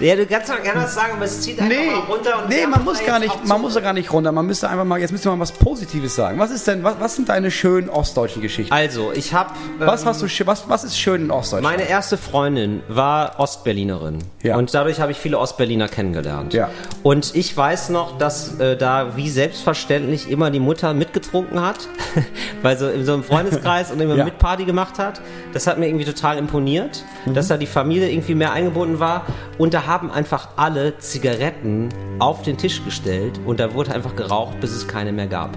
Ja, du kannst doch gerne was sagen, aber es zieht einfach nee, mal runter. Und nee, man muss gar nicht, man muss gar nicht runter. Man müsste einfach mal, jetzt müsste man was Positives sagen. Was ist denn, was, was sind deine schönen ostdeutschen Geschichten? Also, ich habe. Ähm, was hast du, was, was ist schön in Ostdeutschland? Meine erste Freundin war Ostberlinerin. Ja. Und dadurch habe ich viele Ostberliner kennengelernt. Ja. Und ich weiß noch, dass äh, da wie selbstverständlich immer die Mutter mitgetrunken hat, weil so in so einem Freundeskreis und immer ja. mit Party gemacht hat. Das hat mir irgendwie total imponiert, mhm. dass da die Familie irgendwie mehr eingebunden war. Und da haben einfach alle Zigaretten auf den Tisch gestellt und da wurde einfach geraucht, bis es keine mehr gab.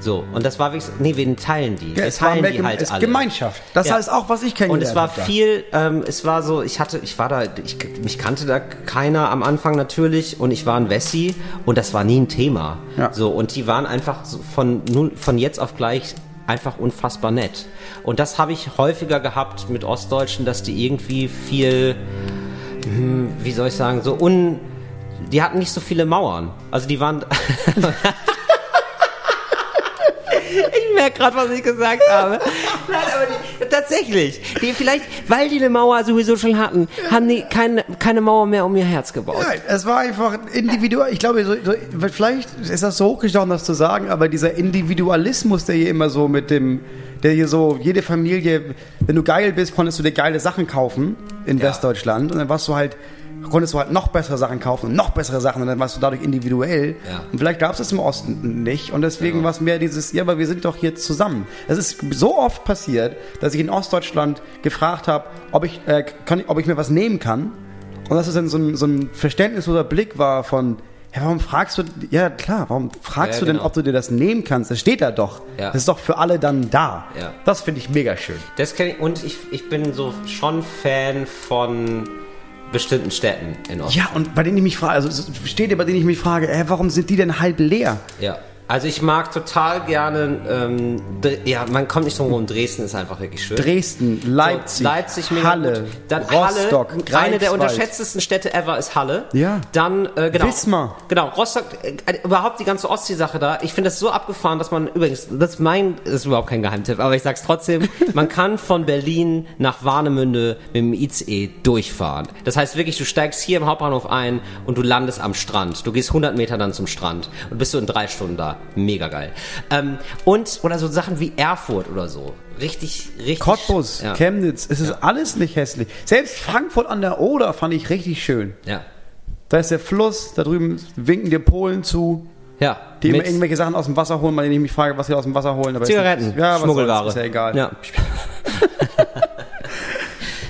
So, und das war wirklich, nee, wir teilen die. Ja, wir teilen die halt es alle. Gemeinschaft. Das ja. heißt auch, was ich kennengelernt Und es war viel, ähm, es war so, ich hatte, ich war da, ich, mich kannte da keiner am Anfang natürlich und ich war ein Wessi und das war nie ein Thema. Ja. So, und die waren einfach so von, nun, von jetzt auf gleich einfach unfassbar nett. Und das habe ich häufiger gehabt mit Ostdeutschen, dass die irgendwie viel, hm, wie soll ich sagen, so un. Die hatten nicht so viele Mauern. Also die waren. ich merke gerade, was ich gesagt habe. Nein, aber die, tatsächlich. Die vielleicht, weil die eine Mauer sowieso schon hatten, haben die keine, keine Mauer mehr um ihr Herz gebaut. Nein, es war einfach individuell. Ich glaube, so, so, vielleicht ist das so hochgestochen, das zu sagen, aber dieser Individualismus, der hier immer so mit dem der hier so, jede Familie, wenn du geil bist, konntest du dir geile Sachen kaufen in ja. Westdeutschland und dann warst du halt, konntest du halt noch bessere Sachen kaufen und noch bessere Sachen und dann warst du dadurch individuell. Ja. Und vielleicht gab es das im Osten nicht und deswegen ja. war es mehr dieses, ja, aber wir sind doch hier zusammen. Es ist so oft passiert, dass ich in Ostdeutschland gefragt habe, ob ich, äh, kann, ob ich mir was nehmen kann. Und dass es dann so ein, so ein verständnisloser Blick war von, ja, warum fragst du, ja klar, warum fragst ja, du genau. denn, ob du dir das nehmen kannst? Das steht da doch. Ja. Das ist doch für alle dann da. Ja. Das finde ich mega schön. Das ich, und ich, ich bin so schon Fan von bestimmten Städten in Osten. Ja, und bei denen ich mich frage, also Städte, bei denen ich mich frage, ey, warum sind die denn halb leer? Ja. Also ich mag total gerne, ähm, ja, man kommt nicht drum herum, Dresden ist einfach wirklich schön. Dresden, Leipzig, so, Leipzig Halle. Dann Rostock, Halle, eine der unterschätztesten Städte ever ist Halle. Ja. Dann, äh, genau. Wismar. Genau, Rostock, äh, überhaupt die ganze Ostsee-Sache da. Ich finde das so abgefahren, dass man, übrigens, das ist mein, das ist überhaupt kein Geheimtipp, aber ich sag's trotzdem, man kann von Berlin nach Warnemünde mit dem ICE durchfahren. Das heißt wirklich, du steigst hier im Hauptbahnhof ein und du landest am Strand. Du gehst 100 Meter dann zum Strand und bist du in drei Stunden da mega geil. Ähm, und, oder so Sachen wie Erfurt oder so. Richtig, richtig. Cottbus, ja. Chemnitz, es ist ja. alles nicht hässlich. Selbst Frankfurt an der Oder fand ich richtig schön. Ja. Da ist der Fluss, da drüben winken dir Polen zu. Ja. Die immer irgendwelche Sachen aus dem Wasser holen, weil ich mich frage, was sie aus dem Wasser holen. Aber Zigaretten, ist, ja, Schmuggelware. Ist ja egal. Ja.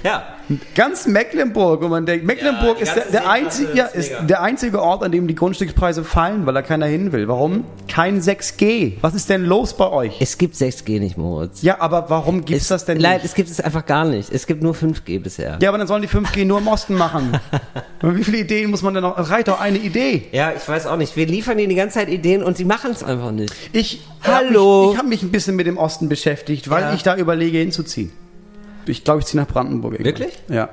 ja. Ganz Mecklenburg, wo man denkt, Mecklenburg ja, ist, der, der einzige, ja, ist der einzige Ort, an dem die Grundstückspreise fallen, weil da keiner hin will. Warum? Kein 6G. Was ist denn los bei euch? Es gibt 6G nicht, Moritz. Ja, aber warum gibt es das denn nicht? Leid, es gibt es einfach gar nicht. Es gibt nur 5G bisher. Ja, aber dann sollen die 5G nur im Osten machen. Wie viele Ideen muss man denn noch? Es reicht doch eine Idee. Ja, ich weiß auch nicht. Wir liefern ihnen die ganze Zeit Ideen und sie machen es einfach nicht. Ich, Hallo. Hab mich, ich habe mich ein bisschen mit dem Osten beschäftigt, weil ja. ich da überlege hinzuziehen. Ich glaube, ich ziehe nach Brandenburg. Irgendwann. Wirklich? Ja.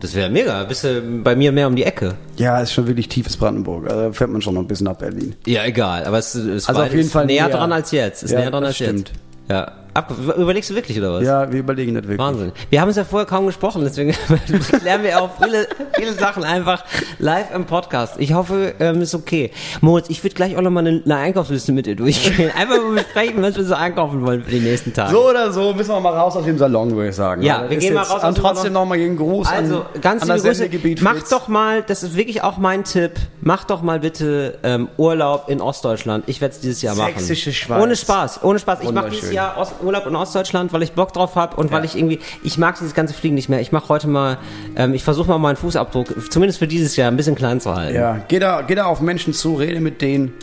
Das wäre mega. Bist du bei mir mehr um die Ecke? Ja, ist schon wirklich tiefes Brandenburg. Also fährt man schon noch ein bisschen nach Berlin. Ja, egal. Aber es ist also auf jeden Fall näher, dran als jetzt. Ist ja, näher dran als stimmt. jetzt. Ja. Ab, überlegst du wirklich, oder was? Ja, wir überlegen das wirklich. Wahnsinn. Wir haben es ja vorher kaum gesprochen, deswegen klären wir auch viele, viele Sachen einfach live im Podcast. Ich hoffe, ähm, ist okay. Moritz, ich würde gleich auch nochmal eine, eine Einkaufsliste mit dir durchgehen. Einfach mal besprechen, was wir so einkaufen wollen für die nächsten Tage. So oder so müssen wir mal raus aus dem Salon, würde ich sagen. Ja, wir gehen mal raus aus Und dem trotzdem nochmal einen Gruß Also, an, ganz an das Grüße. Sendegebiet Mach Fritz. doch mal, das ist wirklich auch mein Tipp, mach doch mal bitte ähm, Urlaub in Ostdeutschland. Ich werde es dieses Jahr machen. Sächsische Schweiz. Ohne Spaß, ohne Spaß. Ich mache dieses. Jahr Ost Urlaub in Ostdeutschland, weil ich Bock drauf habe und weil ich irgendwie, ich mag dieses ganze Fliegen nicht mehr. Ich mache heute mal, ähm, ich versuche mal meinen Fußabdruck, zumindest für dieses Jahr, ein bisschen klein zu halten. Ja, geh da, geh da auf Menschen zu, rede mit denen,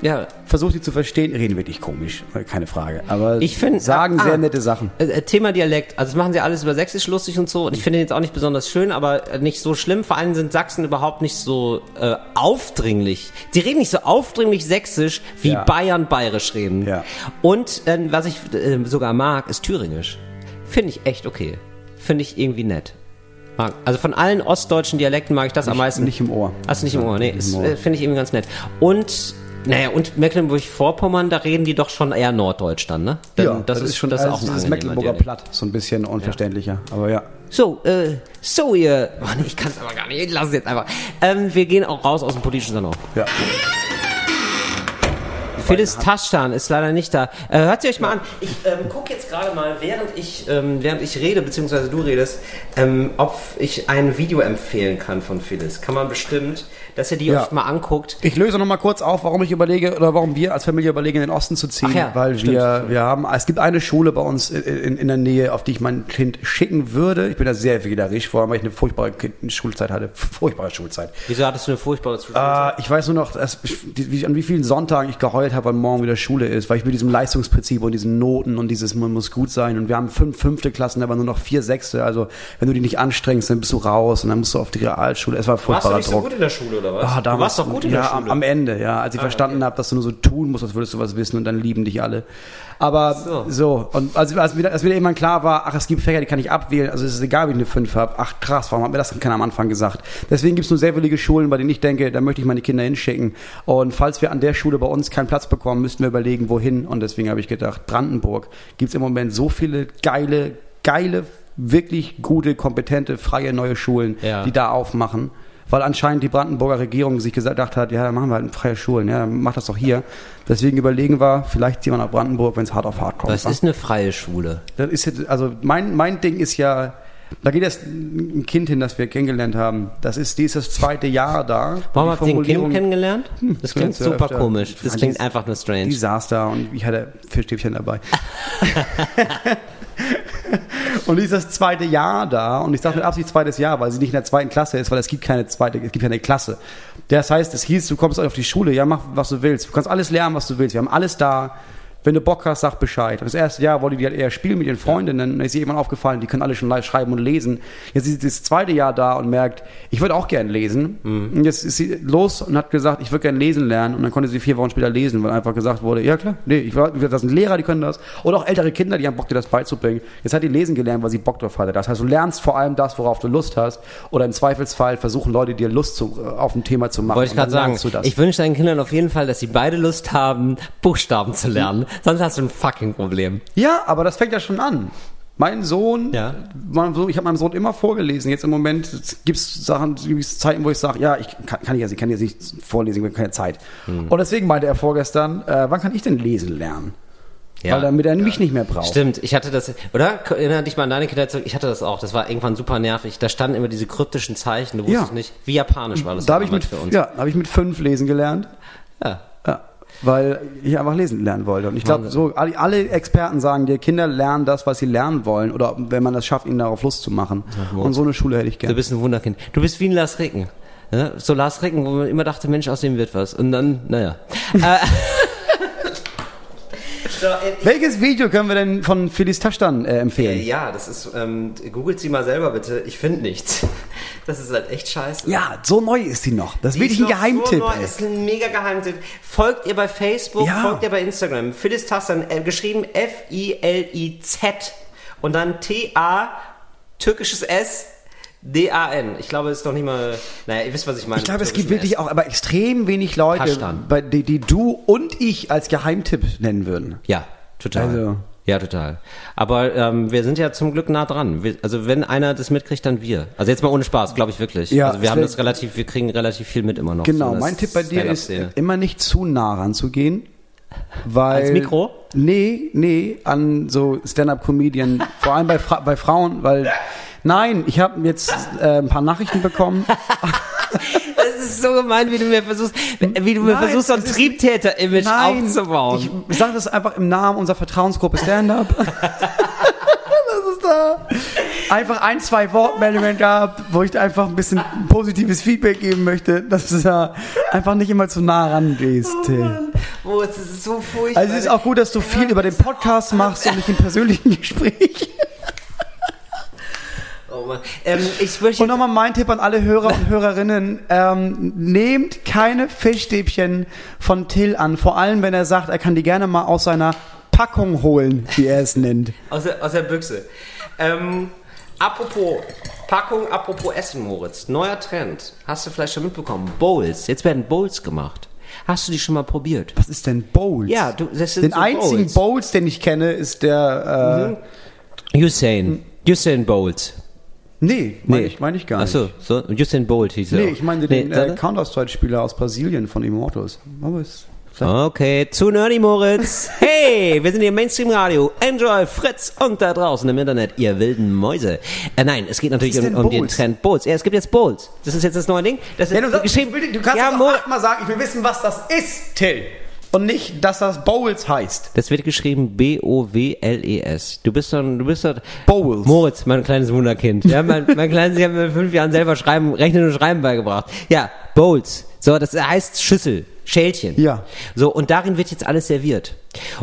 ja. versuch sie zu verstehen. Reden wirklich komisch, keine Frage. Aber Ich find- sagen ah, sehr ah. nette Sachen. Äh, äh, Thema Dialekt. Also das machen sie alles über Sächsisch lustig und so. Und ich finde den jetzt auch nicht besonders schön, aber äh, nicht so schlimm. Vor allem sind Sachsen überhaupt nicht so äh, aufdringlich. Sie reden nicht so aufdringlich Sächsisch, wie Ja. Bayern bayerisch reden. Ja. Und ähm, was ich äh, sogar mag, ist Thüringisch. Finde ich echt okay. Finde ich irgendwie nett. Also von allen ostdeutschen Dialekten mag ich das am meisten. Nicht im Ohr. Hast du nicht im Ohr? Nee, Nicht äh, finde ich irgendwie ganz nett. Und, naja, und Mecklenburg-Vorpommern, da reden die doch schon eher Norddeutsch dann, ne? Dann, ja, das, ist schon das ist auch ein dieses Mecklenburger Dialekt. Platt, so ein bisschen unverständlicher. Aber ja. So, äh, so ihr. Oh nee, ich kann es aber gar nicht. Ich lasse es jetzt einfach. Ähm, wir gehen auch raus aus dem politischen Salon. ja. Phyllis Taschtan ist leider nicht da. Äh, hört sie euch mal an. Ich ähm, gucke jetzt gerade mal, während ich, ähm, während ich rede, beziehungsweise du redest, ähm, ob ich ein Video empfehlen kann von Phyllis. Kann man bestimmt, dass ihr die Ja. euch mal anguckt. Ich löse noch mal kurz auf, warum ich überlege oder warum wir als Familie überlegen, in den Osten zu ziehen, ja, weil stimmt. wir wir haben es gibt eine Schule bei uns in, in, in der Nähe, auf die ich mein Kind schicken würde. Ich bin da sehr wählerisch, vor allem weil ich eine furchtbare Kind Schulzeit hatte, furchtbare Schulzeit. Wieso hattest du eine furchtbare Zustand? Äh, ich weiß nur noch, dass, wie, an wie vielen Sonntagen ich geheult habe, weil morgen wieder Schule ist, weil ich mit diesem Leistungsprinzip und diesen Noten und dieses, man muss gut sein und wir haben fünf fünfte Klassen, aber nur noch vier sechste, also wenn du die nicht anstrengst, dann bist du raus und dann musst du auf die Realschule. Es war Warst du furchtbarer nicht so Druck. gut in der Schule, oder was? Ah, du damals, warst doch gut in ja, der am, Schule. am Ende, ja, als ich verstanden habe, dass du nur so tun musst, als würdest du was wissen und dann lieben dich alle. Aber So. so, und als, als, wieder, als wieder irgendwann klar war, ach, es gibt Fächer, die kann ich abwählen, also es ist egal, wie ich eine 5 habe. Ach krass, warum hat mir das keiner am Anfang gesagt? Deswegen gibt es nur sehr willige Schulen, bei denen ich denke, da möchte ich meine Kinder hinschicken. Und falls wir an der Schule bei uns keinen Platz bekommen, müssten wir überlegen, wohin. Und deswegen habe ich gedacht, Brandenburg gibt es im Moment so viele geile, geile, wirklich gute, kompetente, freie neue Schulen, Ja. die da aufmachen. Weil anscheinend die Brandenburger Regierung sich gedacht hat, ja, dann machen wir halt freie Schulen, ja, dann mach das doch hier. Deswegen überlegen wir, vielleicht ziehen wir nach Brandenburg, wenn es hart auf hart kommt. Das ist eine freie Schule. Das ist also mein, mein Ding ist ja, da geht jetzt ein Kind hin, das wir kennengelernt haben. Das ist dieses zweite Jahr da. Warum habt ihr den Kind kennengelernt? Das klingt super öfter. komisch. Das klingt einfach nur strange. Die saß da und ich hatte Fischstäbchen dabei. und die ist das zweite Jahr da und ich sage mit Absicht zweites Jahr, weil sie nicht in der zweiten Klasse ist, weil es gibt keine zweite, es gibt keine Klasse. Das heißt, es hieß, du kommst auf die Schule, ja, mach was du willst. Du kannst alles lernen, was du willst. Wir haben alles da. Wenn du Bock hast, sag Bescheid. Und das erste Jahr wollte die halt eher spielen mit ihren Freundinnen. Und dann ist ihr irgendwann aufgefallen, die können alle schon schreiben und lesen. Jetzt ist sie das zweite Jahr da und merkt, ich würde auch gern lesen. Und jetzt ist sie los und hat gesagt, ich würde gern lesen lernen. Und dann konnte sie vier Wochen später lesen, weil einfach gesagt wurde, ja klar, nee, ich war, das sind Lehrer, die können das. Oder auch ältere Kinder, die haben Bock, dir das beizubringen. Jetzt hat die lesen gelernt, weil sie Bock drauf hatte. Das heißt, du lernst vor allem das, worauf du Lust hast. Oder im Zweifelsfall versuchen Leute, dir Lust zu, auf ein Thema zu machen. Wollte ich gerade sagen, ich wünsche deinen Kindern auf jeden Fall, dass sie beide Lust haben, Buchstaben zu lernen. Sonst hast du ein fucking Problem. Ja, aber das fängt ja schon an. Mein Sohn, Ja. mein Sohn ich habe meinem Sohn immer vorgelesen. Jetzt im Moment gibt es Sachen, gibt's Zeiten, wo ich sage, ja, ich kann, kann ich jetzt, ich kann jetzt nicht vorlesen, ich habe keine Zeit. Hm. Und deswegen meinte er vorgestern, äh, wann kann ich denn lesen lernen? Weil damit er mich nicht mehr braucht. Stimmt, ich hatte das, oder? Erinnere dich mal an deine Kindheit zurück. Ich hatte das auch. Das war irgendwann super nervig. Da standen immer diese kryptischen Zeichen. Du wusstest Ja. nicht, wie japanisch war das Da habe ich, mit, für uns. ja, da hab ich mit fünf lesen gelernt. Ja. Ja, weil ich einfach lesen lernen wollte. Und ich glaube, so alle, Experten sagen dir, Kinder lernen das, was sie lernen wollen. Oder wenn man das schafft, ihnen darauf Lust zu machen. Und so eine Schule hätte ich Du gerne. bist ein Wunderkind. Du bist wie ein Lars Ricken. Ja? So Lars Ricken, wo man immer dachte, Mensch, aus dem wird was. Und dann, naja. äh, so, äh, Welches Video können wir denn von Phyllis Taschtan äh, empfehlen? ja, das ist, ähm, googelt sie mal selber bitte. Ich finde nichts. Das ist halt echt scheiße. Ja, so neu ist sie noch. Das ist wirklich ein Geheimtipp. So neu, ey. ist ein mega Geheimtipp. Folgt ihr bei Facebook, Ja. folgt ihr bei Instagram. Phyllis Tassan, äh, geschrieben F-I-L-I-Z und dann T-A, türkisches S, D-A-N. Ich glaube, es ist doch nicht mal. Naja, ihr wisst, was ich meine. Ich glaube, es gibt wirklich auch aber extrem wenig Leute, bei, die, die du und ich als Geheimtipp nennen würden. Ja, total. Also. Ja, total. Aber ähm, wir sind ja zum Glück nah dran. Wir, also wenn einer das mitkriegt, dann wir. Also jetzt mal ohne Spaß, glaube ich wirklich. Ja, also wir haben das relativ, wir kriegen relativ viel mit immer noch. Genau, so mein Tipp bei dir ist, immer nicht zu nah ranzugehen. Weil, Als Mikro? Nee, nee, an so Stand-up-Comedian, vor allem bei, Fra bei Frauen, weil Nein, ich habe jetzt äh, ein paar Nachrichten bekommen. das ist so gemein, wie du mir versuchst, wie du mir Nein, versuchst, so ein Triebtäter-Image aufzubauen. Ich sage das einfach im Namen unserer Vertrauensgruppe Stand-up. das ist da. Einfach ein, zwei Wortmeldungen gab, wo ich einfach ein bisschen positives Feedback geben möchte, dass du da einfach nicht immer zu nah rangehst, Till. Oh, oh, es ist so furchtbar. Also es ist auch gut, dass du viel über den Podcast machst und nicht im persönlichen Gespräch. Ähm, ich und nochmal mein Tipp an alle Hörer und Hörerinnen: ähm, Nehmt keine Fischstäbchen von Till an, vor allem wenn er sagt, er kann die gerne mal aus seiner Packung holen, wie er es nennt. Aus der, aus der Büchse. Ähm, apropos Packung, apropos Essen, Moritz. Neuer Trend. Hast du vielleicht schon mitbekommen? Bowls. Jetzt werden Bowls gemacht. Hast du die schon mal probiert? Was ist denn Bowls? Ja, du, das sind Den so einzigen Bowls. Bowls. den ich kenne, ist der äh, mhm. Usain. Usain Bowls. Nee, meine nee. ich, mein ich gar nicht. Achso, so, Usain Bolt hieß er. Nee, ich meine den nee, äh, Counter-Strike-Spieler aus Brasilien von Immortals. Aber ist Okay, zu Nerdy Moritz. Hey, wir sind hier im Mainstream Radio. Enjoy, Fritz und da draußen im Internet, ihr wilden Mäuse. Äh, nein, es geht natürlich um, um den Trend Bowls. Ja, es gibt jetzt Bowls. Das ist jetzt das neue Ding. Das ist ja, du, geschrieben. Du kannst ja, mal sagen, ich will wissen, was das ist, Till. Und nicht, dass das Bowls heißt. Das wird geschrieben B-O-W-L-E-S. Du bist doch, du bist doch Bowls. Moritz, mein kleines Wunderkind. Ja, mein, mein kleines, ich habe mir in fünf Jahren selber schreiben, rechnen und schreiben beigebracht. Ja, Bowls. So, das heißt Schüssel. Schälchen. Ja. So, und darin wird jetzt alles serviert.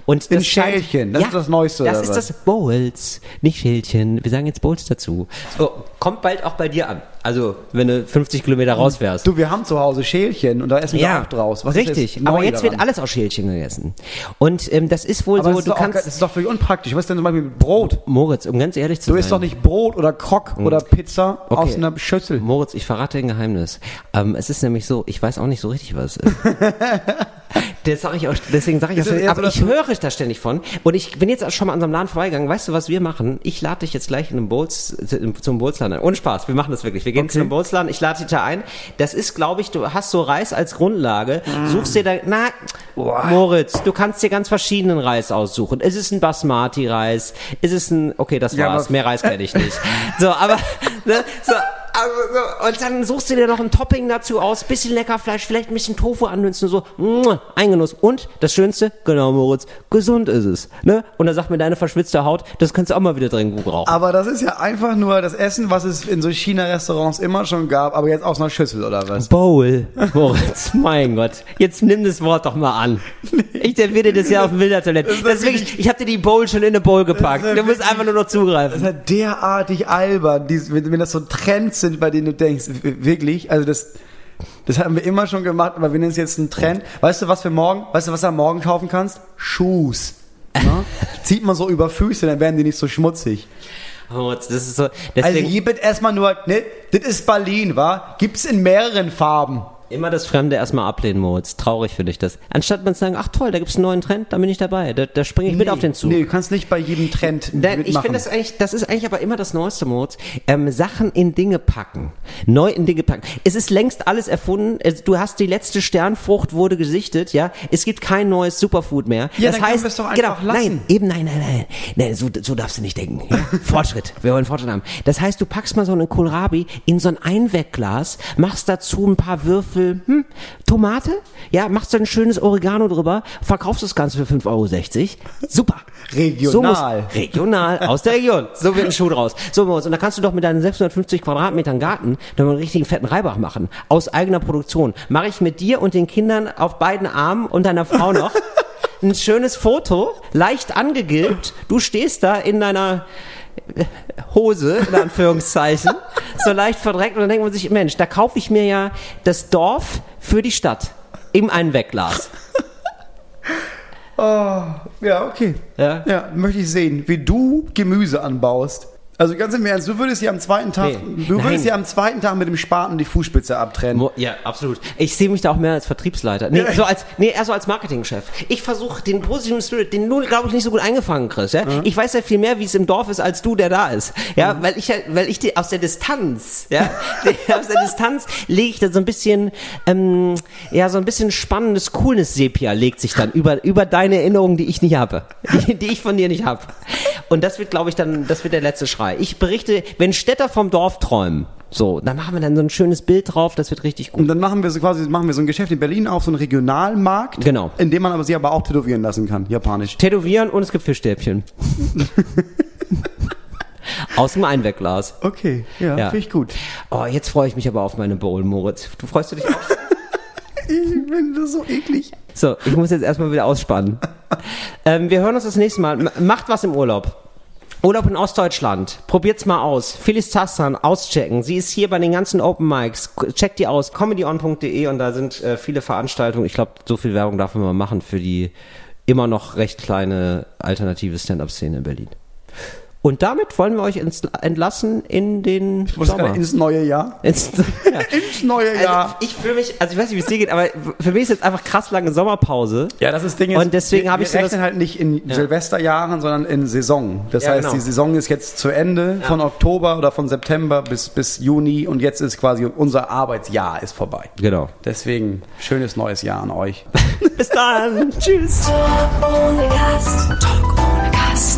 Und In Schälchen, das ja, ist das Neueste. Das ist was? das Bowls, nicht Schälchen. Wir sagen jetzt Bowls dazu. So, kommt bald auch bei dir an. Also, wenn du 50 Kilometer rausfährst. Du, wir haben zu Hause Schälchen und da essen wir ja, auch draus. Was richtig, aber jetzt daran? wird alles aus Schälchen gegessen. Und ähm, das ist wohl aber so, du kannst... Auch, das ist doch völlig unpraktisch. Was ist denn zum Beispiel mit Brot? Moritz, um ganz ehrlich zu sein... Du isst doch nicht Brot oder Krok hm. oder Pizza okay. aus einer Schüssel. Moritz, ich verrate ein Geheimnis. Ähm, es ist nämlich so, ich weiß auch nicht so richtig, was es ist. Das sag ich auch, deswegen sage ich auch ständig, aber ich höre da ständig von. Und ich bin jetzt auch schon mal an unserem Laden vorbeigegangen. Weißt du, was wir machen? Ich lade dich jetzt gleich in einem Bowls, zum Bowlsladen ein. Ohne Spaß, wir machen das wirklich. Wir gehen okay. zu einem Bowlsladen, ich lade dich da ein. Das ist, glaube ich, du hast so Reis als Grundlage, mm. suchst dir da, na, Boah. Moritz, du kannst dir ganz verschiedenen Reis aussuchen. Ist es ein Basmati-Reis? Ist es ein, okay, das war's, ja, mehr Reis kenne ich nicht. so, aber, ne, so, so, und dann suchst du dir noch ein Topping dazu aus, bisschen lecker Fleisch, vielleicht ein bisschen Tofu anmünzen, so, muah, Eingenuss. Und das Schönste, genau, Moritz, gesund ist es. Ne? Und dann sagt mir deine verschwitzte Haut, das kannst du auch mal wieder drin brauchen. Aber das ist ja einfach nur das Essen, was es in so China-Restaurants immer schon gab, aber jetzt aus einer Schüssel oder was? Bowl, Moritz, mein Gott. Jetzt nimm das Wort doch mal an. Ich serviere das ja auf dem ist wirklich, ich habe dir die Bowl schon in eine Bowl gepackt. Du musst einfach nur noch zugreifen. Das ist ja derartig albern, wenn das so Trends sind, bei denen du denkst, wirklich, also das, das haben wir immer schon gemacht, aber wenn es jetzt ein Trend, weißt du, was wir morgen, weißt du, was du am Morgen kaufen kannst? Schuhs. Ne? Zieht man so über Füße, dann werden die nicht so schmutzig. Oh, das ist so, also hier wird erstmal nur, ne, das ist Berlin, wa? Gibt's in mehreren Farben. Immer das Fremde erstmal ablehnen, Moritz. Traurig für dich das. Anstatt man zu sagen, ach toll, da gibt's einen neuen Trend, da bin ich dabei. Da, da springe ich nee, mit auf den Zug. Nee, du kannst nicht bei jedem Trend Nein, mitmachen. Ich finde das eigentlich, das ist eigentlich aber immer das Neueste, Moritz. Ähm, Sachen in Dinge packen. Neu in Dinge packen. Es ist längst alles erfunden. Du hast die letzte Sternfrucht wurde gesichtet, ja. Es gibt kein neues Superfood mehr. Ja, das dann heißt, es doch einfach genau, lassen. nein, eben nein, nein, nein. Nein, so, so darfst du nicht denken. Ja? Fortschritt. Wir wollen Fortschritt haben. Das heißt, du packst mal so einen Kohlrabi in so ein Einwegglas, machst dazu ein paar Würfel, hm, Tomate, ja, machst du ein schönes Oregano drüber, verkaufst das Ganze für 5,60 Euro. Super. Regional. So muss, regional, aus der Region. So wird ein Schuh draus. So, und da kannst du doch mit deinen 650 Quadratmetern Garten dann einen richtigen fetten Reibach machen. Aus eigener Produktion. Mache ich mit dir und den Kindern auf beiden Armen und deiner Frau noch ein schönes Foto, leicht angegilbt. Du stehst da in deiner Hose, in Anführungszeichen, so leicht verdreckt und dann denkt man sich, Mensch, da kaufe ich mir ja das Dorf für die Stadt im Einwegglas. Oh, ja, okay. Ja? ja, möchte ich sehen, wie du Gemüse anbaust. Also ganz im Ernst, du würdest ja am zweiten Tag, Nee. du würdest ja am zweiten Tag mit dem Spaten die Fußspitze abtrennen. Mo- Ja, absolut. Ich sehe mich da auch mehr als Vertriebsleiter. Nee, so als, nee eher so als Marketingchef. Ich versuche den positiven Spirit, den du, glaube ich, nicht so gut eingefangen kriegst. Ja? Ich weiß ja viel mehr, wie es im Dorf ist, als du, der da ist. Ja, weil ich weil ich die, aus der Distanz, ja, aus der Distanz lege ich da so ein bisschen, ähm, ja, so ein bisschen spannendes Coolness-Sepia legt sich dann über, über deine Erinnerungen, die ich nicht habe. Die, die ich von dir nicht habe. Und das wird, glaube ich, dann, das wird der letzte Schrei. Ich berichte, wenn Städter vom Dorf träumen, so, dann machen wir dann so ein schönes Bild drauf, das wird richtig gut. Und dann machen wir so quasi, machen wir so ein Geschäft in Berlin auf, so einen Regionalmarkt. Genau. In dem man aber sich aber auch tätowieren lassen kann, japanisch. Tätowieren und es gibt Fischstäbchen. Aus dem Einwegglas. Okay, ja, Ja. finde ich gut. Oh, jetzt freue ich mich aber auf meine Bowl, Moritz. Du freust du dich auch? Ich finde das so eklig. So, ich muss jetzt erstmal wieder ausspannen. ähm, wir hören uns das nächste Mal. M macht was im Urlaub. Urlaub in Ostdeutschland. Probiert's mal aus. Phyllis Tassan, auschecken. Sie ist hier bei den ganzen Open Mics. Checkt die aus. comedyon.de und da sind äh, viele Veranstaltungen. Ich glaube, so viel Werbung darf man mal machen für die immer noch recht kleine alternative Stand-Up-Szene in Berlin. Und damit wollen wir euch ins, entlassen in den Muss Sommer. ins neue Jahr. Ins, ja. Ins neue Jahr. Also ich fühle mich, also ich weiß nicht, wie es dir geht, aber für mich ist jetzt einfach krass lange Sommerpause. Ja, das ist das Ding jetzt. Und deswegen wir- habe ich wir so rechnen das- halt nicht in Silvesterjahren, sondern in Saison. Das Ja, heißt, genau. die Saison ist jetzt zu Ende von Oktober oder von September bis bis Juni und jetzt ist quasi unser Arbeitsjahr ist vorbei. Genau. Deswegen schönes neues Jahr an euch. Bis dann. Tschüss. Talk ohne Gast. Talk ohne Gast.